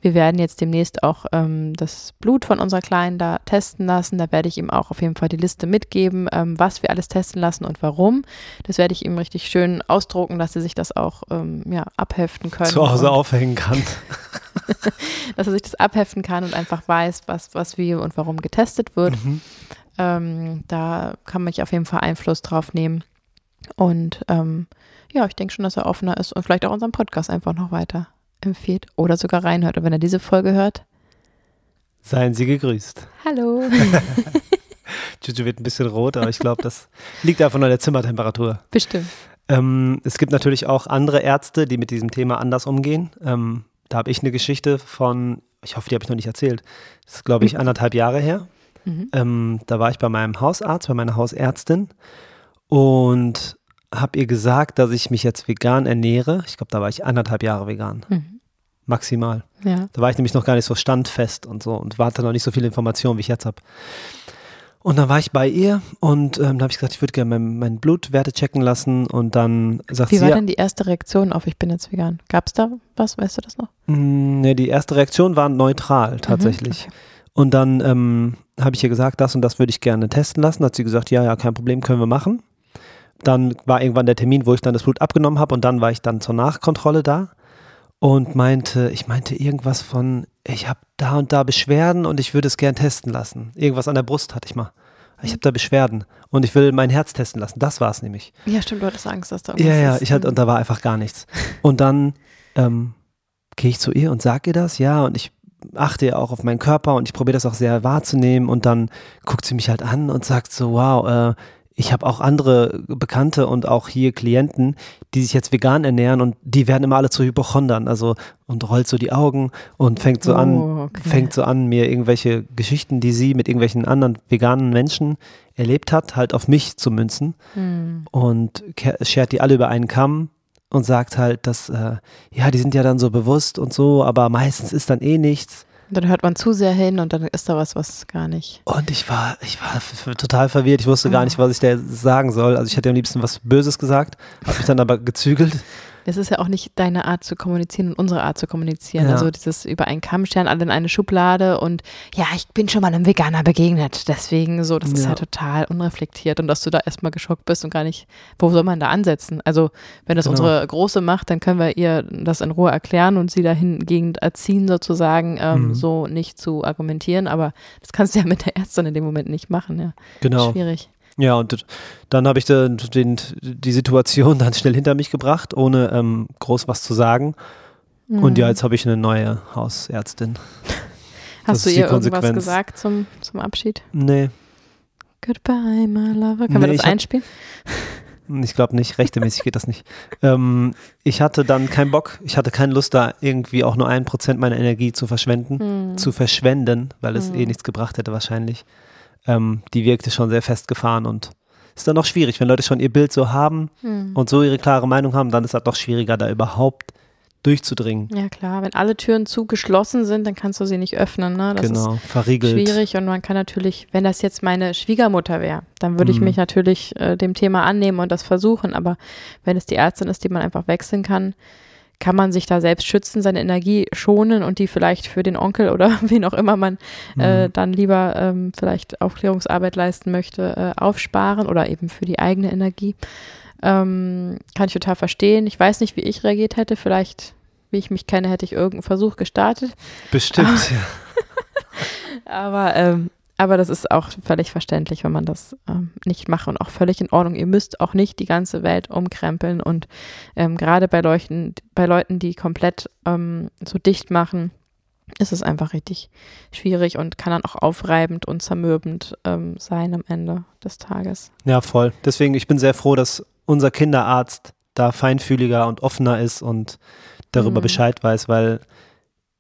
Speaker 1: Wir werden jetzt demnächst auch ähm, das Blut von unserer Kleinen da testen lassen. Da werde ich ihm auch auf jeden Fall die Liste mitgeben, ähm, was wir alles testen lassen und warum. Das werde ich ihm richtig schön ausdrucken, dass sie sich das auch ähm, ja, abheften können.
Speaker 2: Zu Hause aufhängen kann. [LAUGHS]
Speaker 1: dass er sich das abheften kann und einfach weiß, was, was wie und warum getestet wird.
Speaker 2: Mhm.
Speaker 1: Ähm, da kann man sich auf jeden Fall Einfluss drauf nehmen. Und ähm, ja, ich denke schon, dass er offener ist und vielleicht auch unseren Podcast einfach noch weiter empfiehlt oder sogar reinhört. Und wenn er diese Folge hört,
Speaker 2: Seien Sie gegrüßt.
Speaker 1: hallo. [LAUGHS] [LAUGHS]
Speaker 2: Juju wird ein bisschen rot, aber ich glaube, das liegt einfach nur an der Zimmertemperatur.
Speaker 1: Bestimmt.
Speaker 2: Ähm, es gibt natürlich auch andere Ärzte, die mit diesem Thema anders umgehen. Ähm, da habe ich eine Geschichte von, ich hoffe, die habe ich noch nicht erzählt. Das ist, glaube ich, anderthalb Jahre her.
Speaker 1: Mhm.
Speaker 2: Ähm, da war ich bei meinem Hausarzt, bei meiner Hausärztin und habe ihr gesagt, dass ich mich jetzt vegan ernähre. Ich glaube, da war ich anderthalb Jahre vegan,
Speaker 1: Mhm.
Speaker 2: maximal.
Speaker 1: Ja.
Speaker 2: Da war ich nämlich noch gar nicht so standfest und so und hatte noch nicht so viele Informationen, wie ich jetzt habe. Und dann war ich bei ihr und ähm, da habe ich gesagt, ich würde gerne mein, mein Blutwerte checken lassen und dann sagt
Speaker 1: Wie
Speaker 2: sie,
Speaker 1: war
Speaker 2: ja,
Speaker 1: denn die erste Reaktion auf Ich bin jetzt vegan? Gab es da was? Weißt du das noch?
Speaker 2: Mm, Nee, die erste Reaktion war neutral tatsächlich.
Speaker 1: okay.
Speaker 2: Und dann ähm, habe ich ihr gesagt, das und das würde ich gerne testen lassen. Hat sie gesagt, ja, ja, kein Problem, können wir machen. Dann war irgendwann der Termin, wo ich dann das Blut abgenommen habe und dann war ich dann zur Nachkontrolle da und meinte, ich meinte irgendwas von, ich habe da und da Beschwerden und ich würde es gern testen lassen. Irgendwas an der Brust hatte ich mal. Ich habe da Beschwerden und ich will mein Herz testen lassen. Das war es nämlich.
Speaker 1: Ja, stimmt, du hattest Angst, dass da
Speaker 2: Ja,
Speaker 1: irgendwas
Speaker 2: ja,
Speaker 1: ist.
Speaker 2: ich hatte, und da war einfach gar nichts. Und dann ähm, gehe ich zu ihr und sage ihr das, ja, und ich achte ja auch auf meinen Körper und ich probiere das auch sehr wahrzunehmen und dann guckt sie mich halt an und sagt so, wow, äh, ich habe auch andere Bekannte und auch hier Klienten, die sich jetzt vegan ernähren und die werden immer alle zu Hypochondern, also und rollt so die Augen und fängt so
Speaker 1: Oh,
Speaker 2: an,
Speaker 1: okay.
Speaker 2: fängt so an, mir irgendwelche Geschichten, die sie mit irgendwelchen anderen veganen Menschen erlebt hat, halt auf mich zu münzen
Speaker 1: Hm.
Speaker 2: und schert die alle über einen Kamm und sagt halt, dass äh, ja, die sind ja dann so bewusst und so, aber meistens ist dann eh nichts.
Speaker 1: Dann hört man zu sehr hin und dann ist da was, was gar nicht.
Speaker 2: Und ich war, ich war total verwirrt. Ich wusste gar
Speaker 1: Oh.
Speaker 2: nicht, was ich da sagen soll. Also ich hätte am liebsten was Böses gesagt, habe mich dann aber gezügelt.
Speaker 1: Das ist ja auch nicht deine Art zu kommunizieren und unsere Art zu kommunizieren.
Speaker 2: Ja.
Speaker 1: Also dieses über einen Kamm scheren, alle in eine Schublade und ja, ich bin schon mal einem Veganer begegnet. Deswegen so, das ist
Speaker 2: Ja.
Speaker 1: ja total unreflektiert und dass du da erstmal geschockt bist und gar nicht, wo soll man da ansetzen? Also, wenn das
Speaker 2: Genau.
Speaker 1: unsere Große macht, dann können wir ihr das in Ruhe erklären und sie dahingehend erziehen, sozusagen, ähm,
Speaker 2: Mhm.
Speaker 1: so nicht zu argumentieren. Aber das kannst du ja mit der Ärztin in dem Moment nicht machen, ja.
Speaker 2: Genau.
Speaker 1: Schwierig.
Speaker 2: Ja, und dann habe ich den, den, die Situation [LAUGHS] dann schnell hinter mich gebracht, ohne ähm, groß was zu sagen. Und
Speaker 1: Mhm.
Speaker 2: ja, jetzt habe ich eine neue Hausärztin. das
Speaker 1: Hast du
Speaker 2: ist die
Speaker 1: ihr irgendwas gesagt zum, zum Abschied?
Speaker 2: Nee,
Speaker 1: Goodbye, my lover. Können
Speaker 2: Nee,
Speaker 1: wir das
Speaker 2: hab-
Speaker 1: einspielen?
Speaker 2: ich glaube nicht. Rechtemäßig geht das nicht. Ähm, ich hatte dann keinen Bock. Ich hatte keine Lust, da irgendwie auch nur ein Prozent meiner Energie zu verschwenden.
Speaker 1: Mhm.
Speaker 2: zu verschwenden, weil es eh
Speaker 1: Mhm.
Speaker 2: nichts gebracht hätte wahrscheinlich. Ähm, die wirkte schon sehr festgefahren und ist dann auch schwierig, wenn Leute schon ihr Bild so haben
Speaker 1: Mhm.
Speaker 2: und so ihre klare Meinung haben, dann ist das doch schwieriger, da überhaupt durchzudringen.
Speaker 1: Ja klar, wenn alle Türen zugeschlossen sind, dann kannst du sie nicht öffnen. Ne? Das
Speaker 2: genau,
Speaker 1: ist
Speaker 2: verriegelt.
Speaker 1: schwierig und man kann natürlich, wenn das jetzt meine Schwiegermutter wäre, dann würde ich
Speaker 2: Mhm.
Speaker 1: mich natürlich äh, dem Thema annehmen und das versuchen. Aber wenn es die Ärztin ist, die man einfach wechseln kann, kann man sich da selbst schützen, seine Energie schonen und die vielleicht für den Onkel oder [LAUGHS] wen auch immer man äh,
Speaker 2: Mhm.
Speaker 1: dann lieber ähm, vielleicht Aufklärungsarbeit leisten möchte, äh, aufsparen oder eben für die eigene Energie. Ähm, kann ich total verstehen. Ich weiß nicht, wie ich reagiert hätte. Vielleicht, wie ich mich kenne, hätte ich irgendeinen Versuch gestartet.
Speaker 2: Bestimmt, ja. [LAUGHS]
Speaker 1: Aber, ähm, aber das ist auch völlig verständlich, wenn man das ähm, nicht macht und auch völlig in Ordnung. Ihr müsst auch nicht die ganze Welt umkrempeln und ähm, gerade bei Leuten, bei Leuten, die komplett ähm, so dicht machen, ist es einfach richtig schwierig und kann dann auch aufreibend und zermürbend ähm, sein am Ende des Tages.
Speaker 2: ja, voll. Deswegen, ich bin sehr froh, dass unser Kinderarzt da feinfühliger und offener ist und darüber
Speaker 1: Mhm.
Speaker 2: Bescheid weiß, weil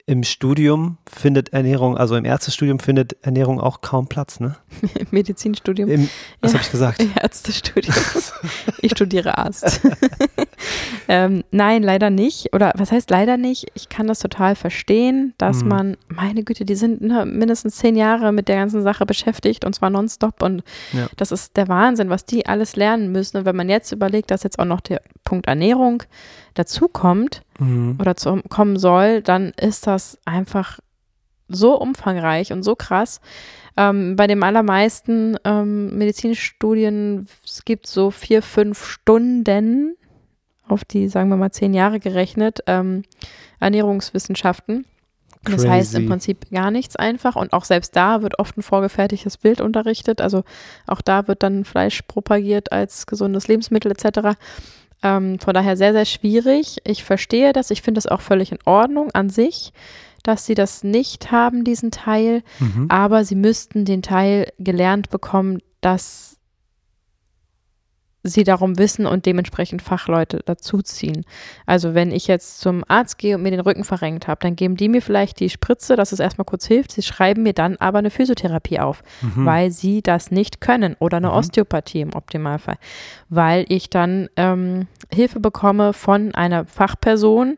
Speaker 2: im Studium findet Ernährung, also im Ärztestudium findet Ernährung auch kaum Platz, ne?
Speaker 1: Im [LAUGHS] Medizinstudium,
Speaker 2: Im, was
Speaker 1: Ja.
Speaker 2: habe ich gesagt?
Speaker 1: im [LAUGHS] Ärztestudium. ich studiere Arzt. [LAUGHS] ähm, nein, leider nicht. Oder was heißt leider nicht? Ich kann das total verstehen, dass
Speaker 2: Mhm.
Speaker 1: man, meine Güte, die sind ne, mindestens zehn Jahre mit der ganzen Sache beschäftigt und zwar nonstop. Und
Speaker 2: Ja.
Speaker 1: das ist der Wahnsinn, was die alles lernen müssen. Und wenn man jetzt überlegt, dass jetzt auch noch der Punkt Ernährung dazukommt
Speaker 2: Mhm.
Speaker 1: oder zu, kommen soll, dann ist das einfach so umfangreich und so krass. Ähm, bei den allermeisten ähm, Medizinstudien, es gibt so vier, fünf Stunden auf die, sagen wir mal, zehn Jahre gerechnet, ähm, Ernährungswissenschaften. Das heißt im
Speaker 2: Crazy.
Speaker 1: Prinzip gar nichts einfach und auch selbst da wird oft ein vorgefertigtes Bild unterrichtet. Also auch da wird dann Fleisch propagiert als gesundes Lebensmittel etc. Ähm, von daher sehr, sehr schwierig. Ich verstehe das. Ich finde das auch völlig in Ordnung an sich, dass sie das nicht haben, diesen Teil.
Speaker 2: Mhm.
Speaker 1: Aber sie müssten den Teil gelernt bekommen, dass sie darum wissen und dementsprechend Fachleute dazuziehen. Also wenn ich jetzt zum Arzt gehe und mir den Rücken verrenkt habe, dann geben die mir vielleicht die Spritze, dass es erstmal kurz hilft. Sie schreiben mir dann aber eine Physiotherapie auf,
Speaker 2: Mhm.
Speaker 1: weil sie das nicht können oder eine
Speaker 2: Mhm.
Speaker 1: Osteopathie im Optimalfall, weil ich dann ähm, Hilfe bekomme von einer Fachperson,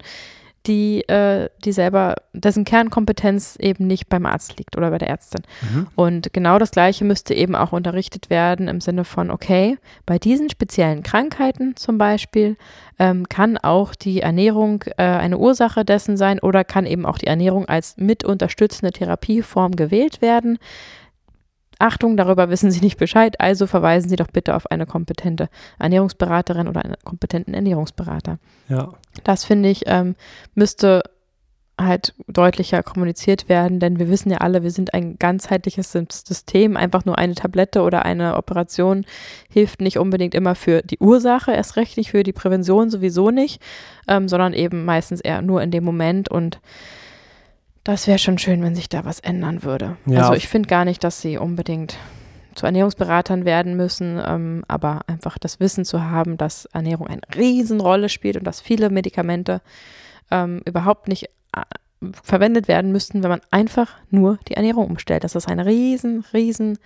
Speaker 1: die, äh, die selber, dessen Kernkompetenz eben nicht beim Arzt liegt oder bei der Ärztin.
Speaker 2: Mhm.
Speaker 1: Und genau das Gleiche müsste eben auch unterrichtet werden im Sinne von, okay, bei diesen speziellen Krankheiten zum Beispiel ähm, kann auch die Ernährung äh, eine Ursache dessen sein oder kann eben auch die Ernährung als mit unterstützende Therapieform gewählt werden. Achtung, darüber wissen Sie nicht Bescheid, also verweisen Sie doch bitte auf eine kompetente Ernährungsberaterin oder einen kompetenten Ernährungsberater.
Speaker 2: Ja.
Speaker 1: Das finde ich, ähm, müsste halt deutlicher kommuniziert werden, denn wir wissen ja alle, wir sind ein ganzheitliches System. Einfach nur eine Tablette oder eine Operation hilft nicht unbedingt immer für die Ursache, erst recht nicht für die Prävention sowieso nicht, ähm, sondern eben meistens eher nur in dem Moment und das wäre schon schön, wenn sich da was ändern würde.
Speaker 2: Ja.
Speaker 1: Also ich finde gar nicht, dass sie unbedingt zu Ernährungsberatern werden müssen, ähm, aber einfach das Wissen zu haben, dass Ernährung eine Riesenrolle spielt und dass viele Medikamente ähm, überhaupt nicht äh, verwendet werden müssten, wenn man einfach nur die Ernährung umstellt. Dass das ein riesen, riesen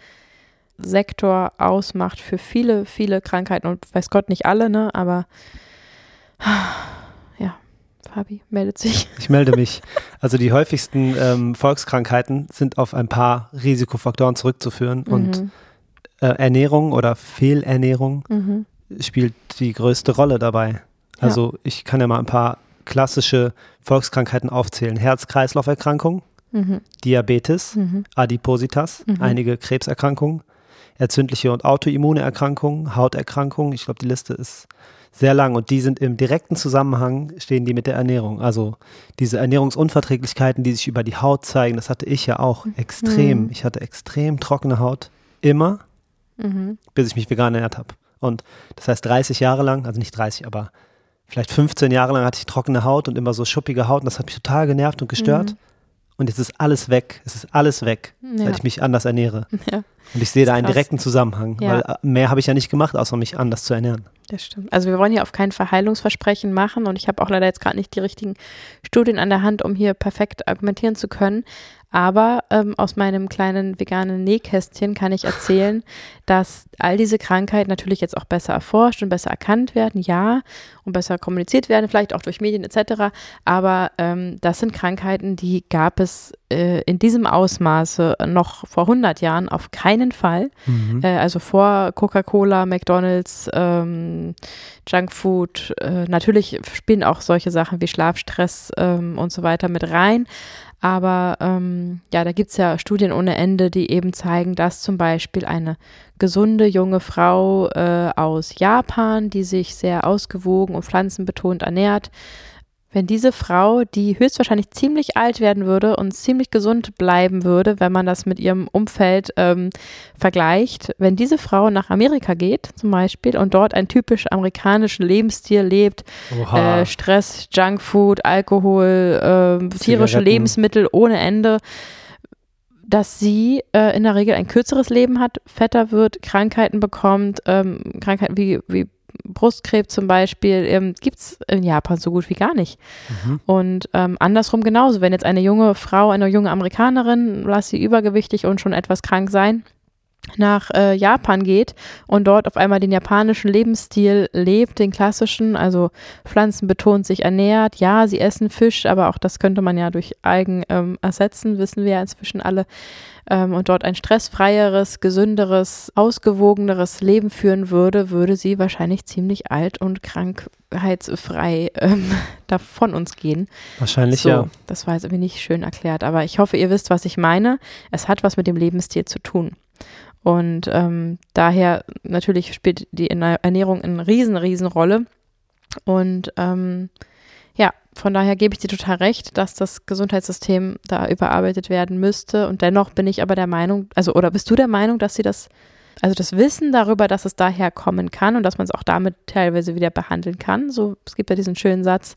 Speaker 1: Sektor ausmacht für viele, viele Krankheiten und weiß Gott nicht alle, ne, aber Fabi meldet sich.
Speaker 2: Ich melde mich. Also die häufigsten ähm, Volkskrankheiten sind auf ein paar Risikofaktoren zurückzuführen mhm. und äh, Ernährung oder Fehlernährung mhm. spielt die größte Rolle dabei. Also ja. ich kann ja mal ein paar klassische Volkskrankheiten aufzählen. Herz-Kreislauf-Erkrankung, mhm. Diabetes, mhm. Adipositas, mhm. einige Krebserkrankungen, entzündliche und autoimmune Erkrankungen, Hauterkrankungen. Ich glaube, die Liste ist sehr lang und die sind im direkten Zusammenhang, stehen die mit der Ernährung. Also diese Ernährungsunverträglichkeiten, die sich über die Haut zeigen, das hatte ich ja auch mhm. extrem. Ich hatte extrem trockene Haut, immer, mhm. bis ich mich vegan ernährt habe. Und das heißt 30 Jahre lang, also nicht 30, aber vielleicht 15 Jahre lang hatte ich trockene Haut und immer so schuppige Haut und das hat mich total genervt und gestört. Mhm. Und jetzt ist alles weg. Es ist alles weg, ja. weil ich mich anders ernähre. [LAUGHS] Ja. Und ich sehe da einen direkten Zusammenhang, ja. weil äh, mehr habe ich ja nicht gemacht, außer mich anders zu ernähren.
Speaker 1: Das stimmt. Also wir wollen hier auf keinen Fall Heilungsversprechen machen und ich habe auch leider jetzt gerade nicht die richtigen Studien an der Hand, um hier perfekt argumentieren zu können. Aber ähm, aus meinem kleinen veganen Nähkästchen kann ich erzählen, [LAUGHS] dass all diese Krankheiten natürlich jetzt auch besser erforscht und besser erkannt werden, ja, und besser kommuniziert werden, vielleicht auch durch Medien etc. Aber ähm, das sind Krankheiten, die gab es äh, in diesem Ausmaße noch vor 100 Jahren auf keinen Fall. Mhm. Äh, also vor Coca-Cola, McDonald's, ähm, Junkfood. Äh, natürlich spielen auch solche Sachen wie Schlafstress ähm, und so weiter mit rein. Aber ähm, ja, da gibt es ja Studien ohne Ende, die eben zeigen, dass zum Beispiel eine gesunde junge Frau äh, aus Japan, die sich sehr ausgewogen und pflanzenbetont ernährt, wenn diese Frau, die höchstwahrscheinlich ziemlich alt werden würde und ziemlich gesund bleiben würde, wenn man das mit ihrem Umfeld ähm, vergleicht, wenn diese Frau nach Amerika geht zum Beispiel und dort einen typisch amerikanischen Lebensstil lebt, äh, Stress, Junkfood, Alkohol, äh, tierische Lebensmittel ohne Ende, dass sie äh, in der Regel ein kürzeres Leben hat, fetter wird, Krankheiten bekommt, ähm, Krankheiten wie, wie Brustkrebs zum Beispiel ähm, gibt es in Japan so gut wie gar nicht. Mhm. Und ähm, andersrum genauso, wenn jetzt eine junge Frau, eine junge Amerikanerin, lass sie übergewichtig und schon etwas krank sein, nach äh, Japan geht und dort auf einmal den japanischen Lebensstil lebt, den klassischen, also pflanzenbetont sich ernährt. Ja, sie essen Fisch, aber auch das könnte man ja durch Algen ähm, ersetzen, wissen wir ja inzwischen alle. Ähm, und dort ein stressfreieres, gesünderes, ausgewogeneres Leben führen würde, würde sie wahrscheinlich ziemlich alt und krankheitsfrei ähm, [LAUGHS] da von uns gehen.
Speaker 2: Wahrscheinlich so, ja.
Speaker 1: Das war jetzt irgendwie nicht schön erklärt, aber ich hoffe, ihr wisst, was ich meine. Es hat was mit dem Lebensstil zu tun. Und ähm, daher natürlich spielt die Ernährung eine riesen, riesen Rolle. Und ähm, ja, von daher gebe ich dir total recht, dass das Gesundheitssystem da überarbeitet werden müsste. Und dennoch bin ich aber der Meinung, also oder bist du der Meinung, dass sie das, also das Wissen darüber, dass es daher kommen kann und dass man es auch damit teilweise wieder behandeln kann. So, es gibt ja diesen schönen Satz,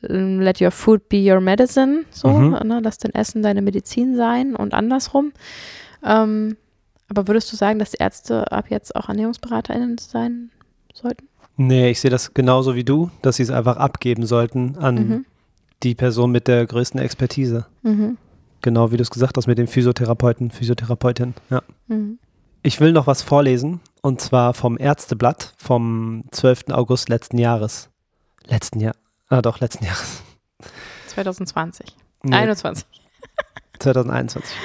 Speaker 1: let your food be your medicine, so, mhm. ne, lass dein Essen deine Medizin sein und andersrum. Ähm, aber würdest du sagen, dass Ärzte ab jetzt auch ErnährungsberaterInnen sein sollten?
Speaker 2: Nee, ich sehe das genauso wie du, dass sie es einfach abgeben sollten an mhm. die Person mit der größten Expertise. Mhm. Genau wie du es gesagt hast mit den Physiotherapeuten, Physiotherapeutin. Ja. Mhm. Ich will noch was vorlesen und zwar vom Ärzteblatt vom 12. August letzten Jahres. Letzten Jahr, ah doch, letzten Jahres.
Speaker 1: 2020. Nee. 21.
Speaker 2: 2021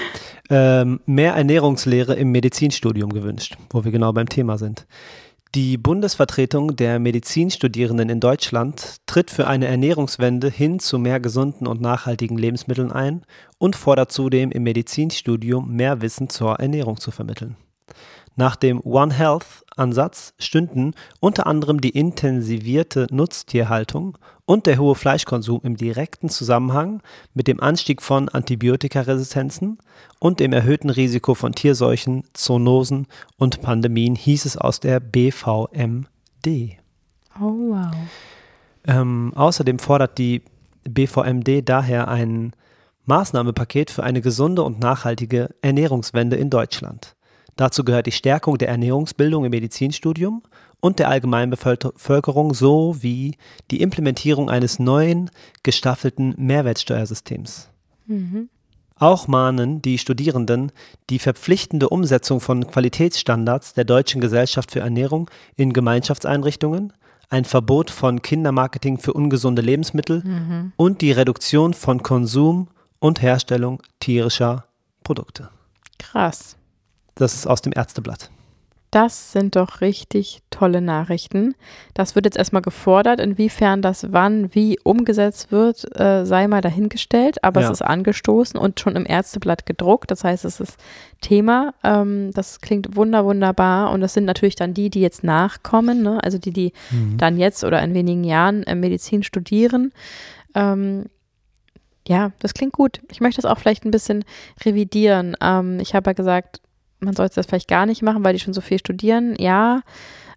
Speaker 2: ähm, mehr Ernährungslehre im Medizinstudium gewünscht, wo wir genau beim Thema sind. Die Bundesvertretung der Medizinstudierenden in Deutschland tritt für eine Ernährungswende hin zu mehr gesunden und nachhaltigen Lebensmitteln ein und fordert zudem im Medizinstudium mehr Wissen zur Ernährung zu vermitteln. Nach dem One Health Ansatz stünden unter anderem die intensivierte Nutztierhaltung und der hohe Fleischkonsum im direkten Zusammenhang mit dem Anstieg von Antibiotikaresistenzen und dem erhöhten Risiko von Tierseuchen, Zoonosen und Pandemien, hieß es aus der BVMD.
Speaker 1: Oh wow.
Speaker 2: Ähm, außerdem fordert die BVMD daher ein Maßnahmepaket für eine gesunde und nachhaltige Ernährungswende in Deutschland. Dazu gehört die Stärkung der Ernährungsbildung im Medizinstudium und der allgemeinen Bevölkerung sowie die Implementierung eines neuen gestaffelten Mehrwertsteuersystems. Mhm. Auch mahnen die Studierenden die verpflichtende Umsetzung von Qualitätsstandards der Deutschen Gesellschaft für Ernährung in Gemeinschaftseinrichtungen, ein Verbot von Kindermarketing für ungesunde Lebensmittel mhm. und die Reduktion von Konsum und Herstellung tierischer Produkte.
Speaker 1: Krass.
Speaker 2: Das ist aus dem Ärzteblatt.
Speaker 1: Das sind doch richtig tolle Nachrichten. Das wird jetzt erstmal gefordert. Inwiefern das wann, wie umgesetzt wird, äh, sei mal dahingestellt. Aber ja. es ist angestoßen und schon im Ärzteblatt gedruckt. Das heißt, es ist Thema. Ähm, das klingt wunder, wunderbar. Und das sind natürlich dann die, die jetzt nachkommen. Ne? Also die, die mhm. dann jetzt oder in wenigen Jahren äh, Medizin studieren. Ähm, ja, das klingt gut. Ich möchte das auch vielleicht ein bisschen revidieren. Ähm, ich habe ja gesagt, man sollte das vielleicht gar nicht machen, weil die schon so viel studieren. Ja,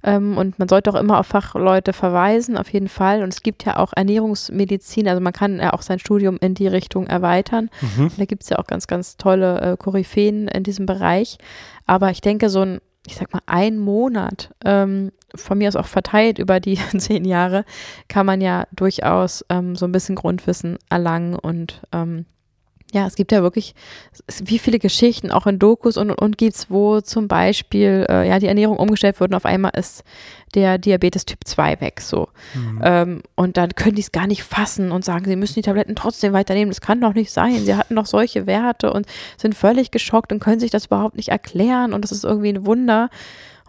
Speaker 1: ähm, und man sollte auch immer auf Fachleute verweisen, auf jeden Fall. Und es gibt ja auch Ernährungsmedizin, also man kann ja auch sein Studium in die Richtung erweitern. Mhm. Da gibt es ja auch ganz, ganz tolle äh, Koryphäen in diesem Bereich. Aber ich denke, so ein, ich sag mal, ein Monat, ähm, von mir aus auch verteilt über die [LAUGHS] zehn Jahre, kann man ja durchaus ähm, so ein bisschen Grundwissen erlangen und ähm, ja, es gibt ja wirklich, wie viele Geschichten auch in Dokus und, und, und gibt's, wo zum Beispiel äh, ja die Ernährung umgestellt wird und auf einmal ist der Diabetes Typ 2 weg so. Mhm. Ähm, und dann können die es gar nicht fassen und sagen, sie müssen die Tabletten trotzdem weiternehmen. Das kann doch nicht sein. Sie hatten doch solche Werte und sind völlig geschockt und können sich das überhaupt nicht erklären und das ist irgendwie ein Wunder.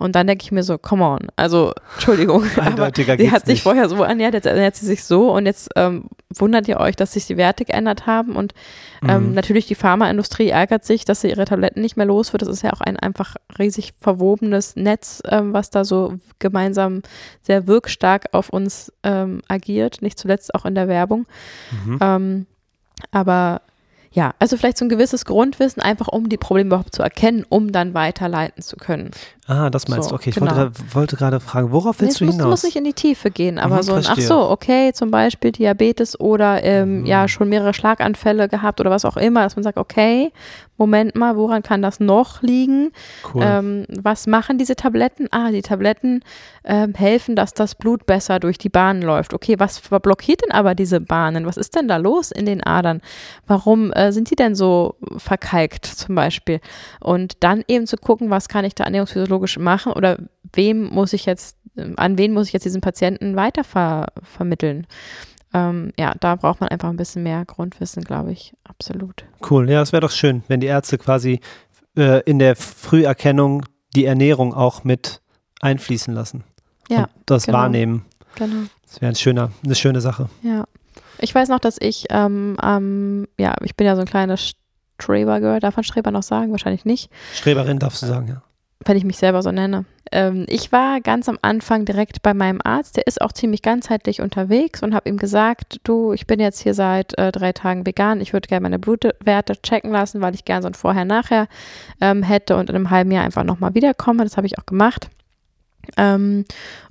Speaker 1: Und dann denke ich mir so, come on, also Entschuldigung, [LAUGHS] aber sie hat sich nicht. vorher so ernährt, jetzt ernährt sie sich so und jetzt ähm, wundert ihr euch, dass sich die Werte geändert haben und ähm, mhm. natürlich die Pharmaindustrie ärgert sich, dass sie ihre Tabletten nicht mehr los wird. Das ist ja auch ein einfach riesig verwobenes Netz, ähm, was da so gemeinsam sehr wirkstark auf uns ähm, agiert, nicht zuletzt auch in der Werbung. Mhm. Ähm, aber ja, also vielleicht so ein gewisses Grundwissen, einfach um die Probleme überhaupt zu erkennen, um dann weiterleiten zu können.
Speaker 2: Ah, das meinst so, du. Okay, ich genau. wollte, wollte, gerade fragen, worauf willst nee, du hinaus?
Speaker 1: Du musst nicht in die Tiefe gehen, aber mhm, so ein, ach so, okay, zum Beispiel Diabetes oder ähm, mhm. ja schon mehrere Schlaganfälle gehabt oder was auch immer, dass man sagt, okay, Moment mal, woran kann das noch liegen? Cool. Ähm, was machen diese Tabletten? Ah, die Tabletten ähm, helfen, dass das Blut besser durch die Bahnen läuft. Okay, was blockiert denn aber diese Bahnen? Was ist denn da los in den Adern? Warum äh, sind die denn so verkalkt zum Beispiel? Und dann eben zu gucken, was kann ich da ernährungsphysiologisch machen oder wem muss ich jetzt, an wen muss ich jetzt diesen Patienten weiter ver vermitteln? ähm, ja, da braucht man einfach ein bisschen mehr Grundwissen, glaube ich. Absolut.
Speaker 2: Cool, ja, es wäre doch schön, wenn die Ärzte quasi äh, in der Früherkennung die Ernährung auch mit einfließen lassen. Ja. Und das genau. wahrnehmen. Genau. Das wäre ein schöner, eine schöne Sache.
Speaker 1: Ja. Ich weiß noch, dass ich, ähm, ähm, ja, ich bin ja so ein kleines Streber-Girl. Darf man Streber noch sagen? Wahrscheinlich nicht.
Speaker 2: Streberin darfst du sagen, ja
Speaker 1: wenn ich mich selber so nenne. Ähm, ich war ganz am Anfang direkt bei meinem Arzt, der ist auch ziemlich ganzheitlich unterwegs und habe ihm gesagt, du, ich bin jetzt hier seit äh, drei Tagen vegan, ich würde gerne meine Blutwerte checken lassen, weil ich gerne so ein Vorher-Nachher ähm, hätte und in einem halben Jahr einfach nochmal wiederkomme. Das habe ich auch gemacht. Ähm,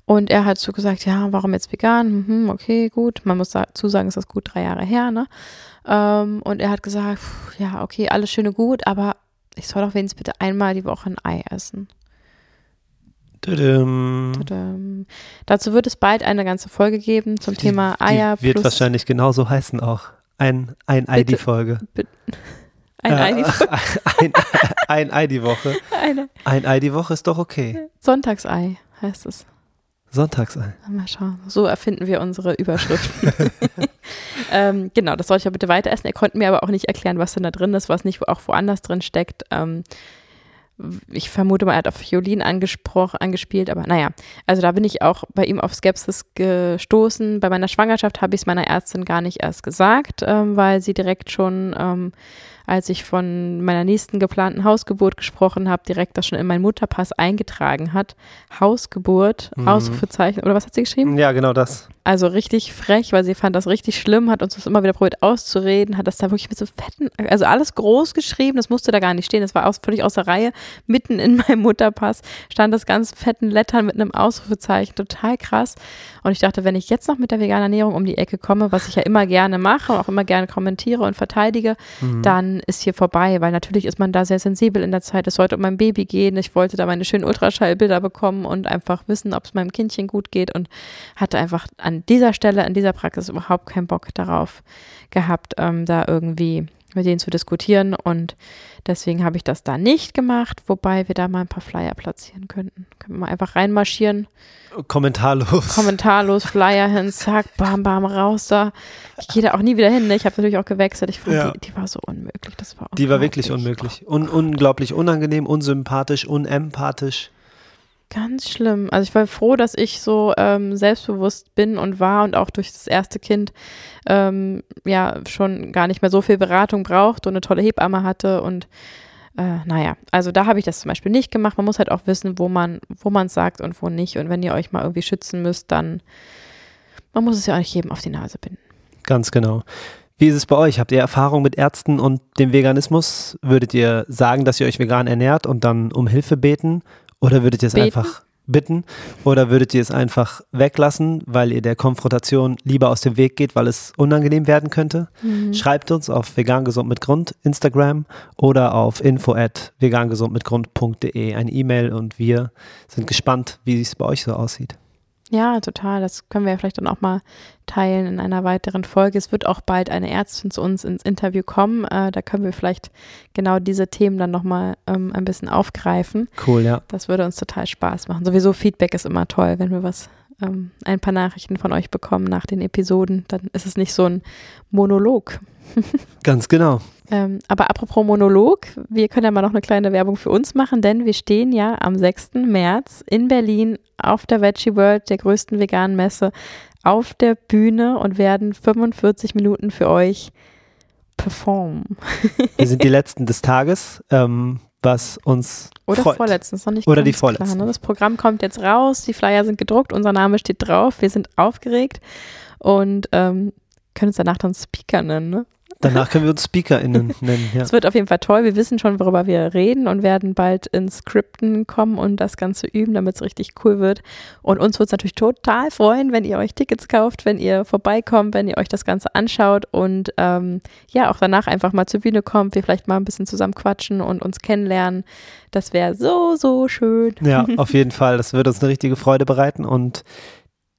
Speaker 1: und er hat so gesagt, ja, warum jetzt vegan? Mhm, okay, gut. Man muss dazu sagen, ist das gut drei Jahre her, ne? Ähm, und er hat gesagt, pff, ja, okay, alles schön und gut, aber ich soll doch wenigstens bitte einmal die Woche ein Ei essen. Tudum. Tudum. Dazu wird es bald eine ganze Folge geben zum die, Thema Eier.
Speaker 2: Die wird wahrscheinlich genauso heißen auch. Ein, ein Ei die Folge. [LAUGHS]
Speaker 1: Ein Ei die Folge. [LAUGHS]
Speaker 2: ein, ein Ei die Woche. Eine. Ein Ei die Woche ist doch okay.
Speaker 1: Sonntagsei heißt es.
Speaker 2: Sonntagsei.
Speaker 1: Mal schauen. So erfinden wir unsere Überschriften. [LAUGHS] [LAUGHS] ähm, genau, das soll ich ja bitte weiter essen. Er konnte mir aber auch nicht erklären, was denn da drin ist, was nicht auch woanders drin steckt. Ähm, ich vermute mal, er hat auf Violin angesprochen, angespielt, aber naja, also da bin ich auch bei ihm auf Skepsis gestoßen. Bei meiner Schwangerschaft habe ich es meiner Ärztin gar nicht erst gesagt, ähm, weil sie direkt schon ähm, als ich von meiner nächsten geplanten Hausgeburt gesprochen habe, direkt das schon in meinen Mutterpass eingetragen hat. Hausgeburt, mhm. Ausrufezeichen, oder was hat sie geschrieben?
Speaker 2: Ja, genau das.
Speaker 1: Also richtig frech, weil sie fand das richtig schlimm, hat uns das immer wieder probiert auszureden, hat das da wirklich mit so fetten, also alles groß geschrieben, das musste da gar nicht stehen, das war aus, völlig außer Reihe. mitten in meinem Mutterpass stand das ganz fetten Lettern mit einem Ausrufezeichen, total krass. Und ich dachte, wenn ich jetzt noch mit der veganen Ernährung um die Ecke komme, was ich ja immer gerne mache, auch immer gerne kommentiere und verteidige, mhm. dann ist hier vorbei, weil natürlich ist man da sehr sensibel in der Zeit. Es sollte um mein Baby gehen. Ich wollte da meine schönen Ultraschallbilder bekommen und einfach wissen, ob es meinem Kindchen gut geht und hatte einfach an dieser Stelle, an dieser Praxis überhaupt keinen Bock darauf gehabt, ähm, da irgendwie mit denen zu diskutieren und deswegen habe ich das da nicht gemacht, wobei wir da mal ein paar Flyer platzieren könnten. Können wir mal einfach reinmarschieren.
Speaker 2: Kommentarlos.
Speaker 1: Kommentarlos, Flyer hin, zack, bam, bam, raus da. Ich gehe da auch nie wieder hin. Ne? Ich habe natürlich auch gewechselt. Ich fand, ja. die, die, war so unmöglich. Das war
Speaker 2: die war wirklich unmöglich. Un unglaublich unangenehm, unsympathisch, unempathisch.
Speaker 1: Ganz schlimm. Also ich war froh, dass ich so ähm, selbstbewusst bin und war und auch durch das erste Kind ähm, ja schon gar nicht mehr so viel Beratung braucht und eine tolle Hebamme hatte und äh, naja, also da habe ich das zum Beispiel nicht gemacht. Man muss halt auch wissen, wo man, wo man sagt und wo nicht. Und wenn ihr euch mal irgendwie schützen müsst, dann man muss es ja auch nicht jedem auf die Nase binden.
Speaker 2: Ganz genau. Wie ist es bei euch? Habt ihr Erfahrung mit Ärzten und dem Veganismus? Würdet ihr sagen, dass ihr euch vegan ernährt und dann um Hilfe beten? Oder würdet ihr es beten? einfach bitten? Oder würdet ihr es einfach weglassen, weil ihr der Konfrontation lieber aus dem Weg geht, weil es unangenehm werden könnte? Mhm. Schreibt uns auf vegangesund mit Grund Instagram oder auf info at vegangesundmitgrund.de eine E-Mail und wir sind gespannt, wie es bei euch so aussieht.
Speaker 1: Ja, total. Das können wir vielleicht dann auch mal teilen in einer weiteren Folge. Es wird auch bald eine Ärztin zu uns ins Interview kommen. Äh, da können wir vielleicht genau diese Themen dann nochmal ähm, ein bisschen aufgreifen.
Speaker 2: Cool, ja.
Speaker 1: Das würde uns total Spaß machen. Sowieso Feedback ist immer toll, wenn wir was, ähm, ein paar Nachrichten von euch bekommen nach den Episoden. Dann ist es nicht so ein Monolog. [LAUGHS]
Speaker 2: Ganz genau.
Speaker 1: Ähm, aber apropos Monolog, wir können ja mal noch eine kleine Werbung für uns machen, denn wir stehen ja am 6. März in Berlin auf der Veggie World, der größten veganen Messe, auf der Bühne und werden 45 Minuten für euch performen. [LAUGHS]
Speaker 2: wir sind die Letzten des Tages, ähm, was uns
Speaker 1: Oder
Speaker 2: freut.
Speaker 1: vorletzten, ist noch nicht
Speaker 2: Oder die vorletzten.
Speaker 1: Klar, ne? Das Programm kommt jetzt raus, die Flyer sind gedruckt, unser Name steht drauf, wir sind aufgeregt und ähm, können uns danach dann Speaker nennen, ne?
Speaker 2: Danach können wir uns SpeakerInnen [LAUGHS] nennen.
Speaker 1: Ja. Es wird auf jeden Fall toll. Wir wissen schon, worüber wir reden und werden bald ins Skripten kommen und das Ganze üben, damit es richtig cool wird. Und uns wird es natürlich total freuen, wenn ihr euch Tickets kauft, wenn ihr vorbeikommt, wenn ihr euch das Ganze anschaut und ähm, ja, auch danach einfach mal zur Bühne kommt, wir vielleicht mal ein bisschen zusammen quatschen und uns kennenlernen. Das wäre so, so schön.
Speaker 2: Ja, [LAUGHS] auf jeden Fall. Das würde uns eine richtige Freude bereiten und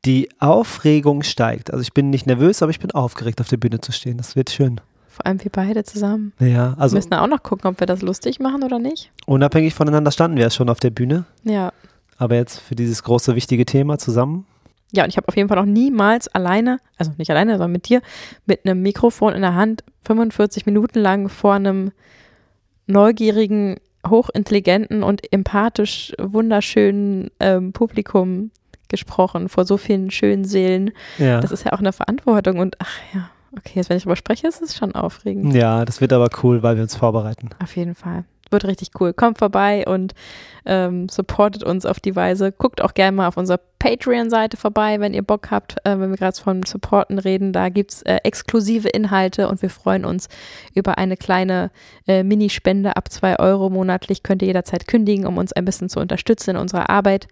Speaker 2: die Aufregung steigt. Also ich bin nicht nervös, aber ich bin aufgeregt, auf der Bühne zu stehen. Das wird schön.
Speaker 1: Vor allem wir beide zusammen.
Speaker 2: Ja, also.
Speaker 1: Wir müssen auch noch gucken, ob wir das lustig machen oder nicht.
Speaker 2: Unabhängig voneinander standen wir schon auf der Bühne.
Speaker 1: Ja.
Speaker 2: Aber jetzt für dieses große, wichtige Thema zusammen.
Speaker 1: Ja, und ich habe auf jeden Fall noch niemals alleine, also nicht alleine, sondern mit dir, mit einem Mikrofon in der Hand 45 Minuten lang vor einem neugierigen, hochintelligenten und empathisch wunderschönen ähm, Publikum gesprochen, vor so vielen schönen Seelen. Ja. Das ist ja auch eine Verantwortung und ach ja, Okay, jetzt wenn ich darüber spreche, ist es schon aufregend.
Speaker 2: Ja, das wird aber cool, weil wir uns vorbereiten.
Speaker 1: Auf jeden Fall. Wird richtig cool. Kommt vorbei und ähm, supportet uns auf die Weise. Guckt auch gerne mal auf unserer Patreon-Seite vorbei, wenn ihr Bock habt, äh, wenn wir gerade von Supporten reden. Da gibt es äh, exklusive Inhalte und wir freuen uns über eine kleine äh, Minispende ab zwei Euro monatlich. Könnt ihr jederzeit kündigen, um uns ein bisschen zu unterstützen in unserer Arbeit.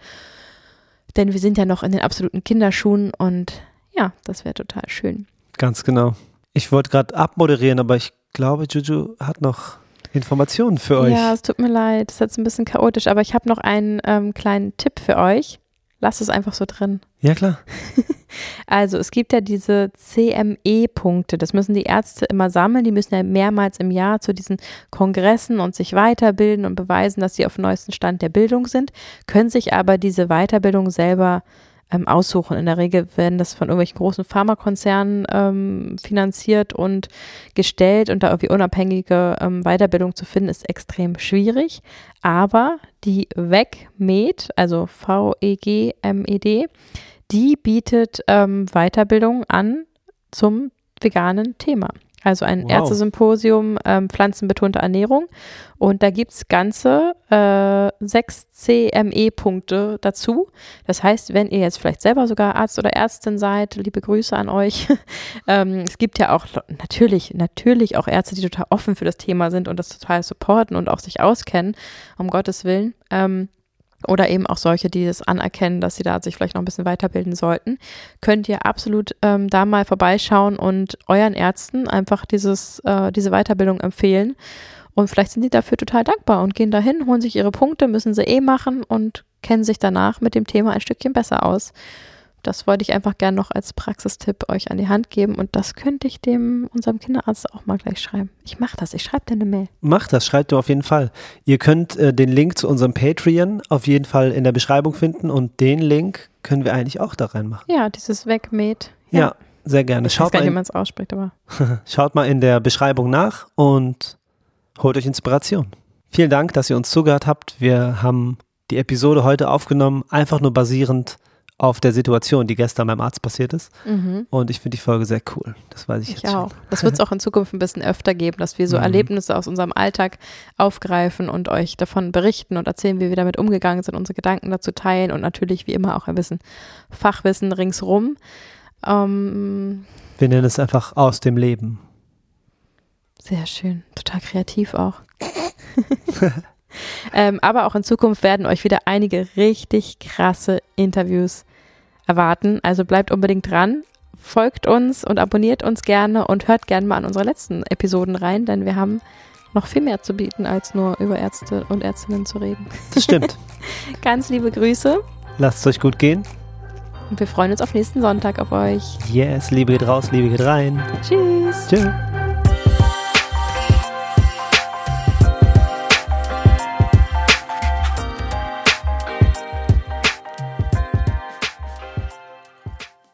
Speaker 1: Denn wir sind ja noch in den absoluten Kinderschuhen und ja, das wäre total schön.
Speaker 2: Ganz genau. Ich wollte gerade abmoderieren, aber ich glaube, Juju hat noch Informationen für euch.
Speaker 1: Ja, es tut mir leid, es ist jetzt ein bisschen chaotisch, aber ich habe noch einen ähm, kleinen Tipp für euch. Lasst es einfach so drin.
Speaker 2: Ja, klar. [LAUGHS]
Speaker 1: also, es gibt ja diese CME-Punkte. Das müssen die Ärzte immer sammeln. Die müssen ja mehrmals im Jahr zu diesen Kongressen und sich weiterbilden und beweisen, dass sie auf dem neuesten Stand der Bildung sind, können sich aber diese Weiterbildung selber ähm, aussuchen. In der Regel werden das von irgendwelchen großen Pharmakonzernen ähm, finanziert und gestellt und da irgendwie unabhängige ähm, Weiterbildung zu finden, ist extrem schwierig. Aber die WEGMED, also V-E-G-M-E-D, die bietet ähm, Weiterbildung an zum veganen Thema. Also ein
Speaker 2: Wow.
Speaker 1: Ärztesymposium ähm, pflanzenbetonte Ernährung. Und da gibt's ganze äh, sechs CME-Punkte dazu. Das heißt, wenn ihr jetzt vielleicht selber sogar Arzt oder Ärztin seid, liebe Grüße an euch. [LAUGHS] ähm, es gibt ja auch natürlich, natürlich auch Ärzte, die total offen für das Thema sind und das total supporten und auch sich auskennen, um Gottes Willen. Ähm, oder eben auch solche, die das anerkennen, dass sie da sich vielleicht noch ein bisschen weiterbilden sollten, könnt ihr absolut ähm, da mal vorbeischauen und euren Ärzten einfach dieses, äh, diese Weiterbildung empfehlen. Und vielleicht sind die dafür total dankbar und gehen dahin, holen sich ihre Punkte, müssen sie eh machen und kennen sich danach mit dem Thema ein Stückchen besser aus. Das wollte ich einfach gerne noch als Praxistipp euch an die Hand geben und das könnte ich dem unserem Kinderarzt auch mal gleich schreiben. Ich mache das, ich schreibe dir eine Mail.
Speaker 2: Macht das, schreibt ihr auf jeden Fall. Ihr könnt äh, den Link zu unserem Patreon auf jeden Fall in der Beschreibung finden und den Link können wir eigentlich auch da reinmachen.
Speaker 1: Ja, dieses Wegmäht.
Speaker 2: Ja, sehr gerne.
Speaker 1: Ich weiß
Speaker 2: Schaut
Speaker 1: gar
Speaker 2: mal,
Speaker 1: nicht, wie man es ausspricht, aber [LAUGHS]
Speaker 2: schaut mal in der Beschreibung nach und holt euch Inspiration. Vielen Dank, dass ihr uns zugehört habt. Wir haben die Episode heute aufgenommen, einfach nur basierend auf der Situation, die gestern beim Arzt passiert ist.
Speaker 1: mhm.
Speaker 2: Und ich finde die Folge sehr cool. Das weiß ich,
Speaker 1: Ich
Speaker 2: jetzt
Speaker 1: auch.
Speaker 2: schon.
Speaker 1: Das wird es [LAUGHS] auch in Zukunft ein bisschen öfter geben, dass wir so
Speaker 2: Mhm.
Speaker 1: Erlebnisse aus unserem Alltag aufgreifen und euch davon berichten und erzählen, wie wir damit umgegangen sind, unsere Gedanken dazu teilen und natürlich wie immer auch ein bisschen Fachwissen ringsrum. Ähm,
Speaker 2: Wir nennen es einfach aus dem Leben.
Speaker 1: sehr schön, total kreativ auch. [LAUGHS] ähm, aber auch in Zukunft werden euch wieder einige richtig krasse Interviews erwarten. Also bleibt unbedingt dran, folgt uns und abonniert uns gerne und hört gerne mal an unsere letzten Episoden rein, denn wir haben noch viel mehr zu bieten, als nur über Ärzte und Ärztinnen zu reden.
Speaker 2: Das stimmt. [LAUGHS]
Speaker 1: Ganz liebe Grüße
Speaker 2: Lasst es euch gut gehen.
Speaker 1: und wir freuen uns auf nächsten Sonntag auf euch.
Speaker 2: Yes, Liebe geht raus, Liebe geht rein.
Speaker 1: Tschüss.
Speaker 2: Tschüss.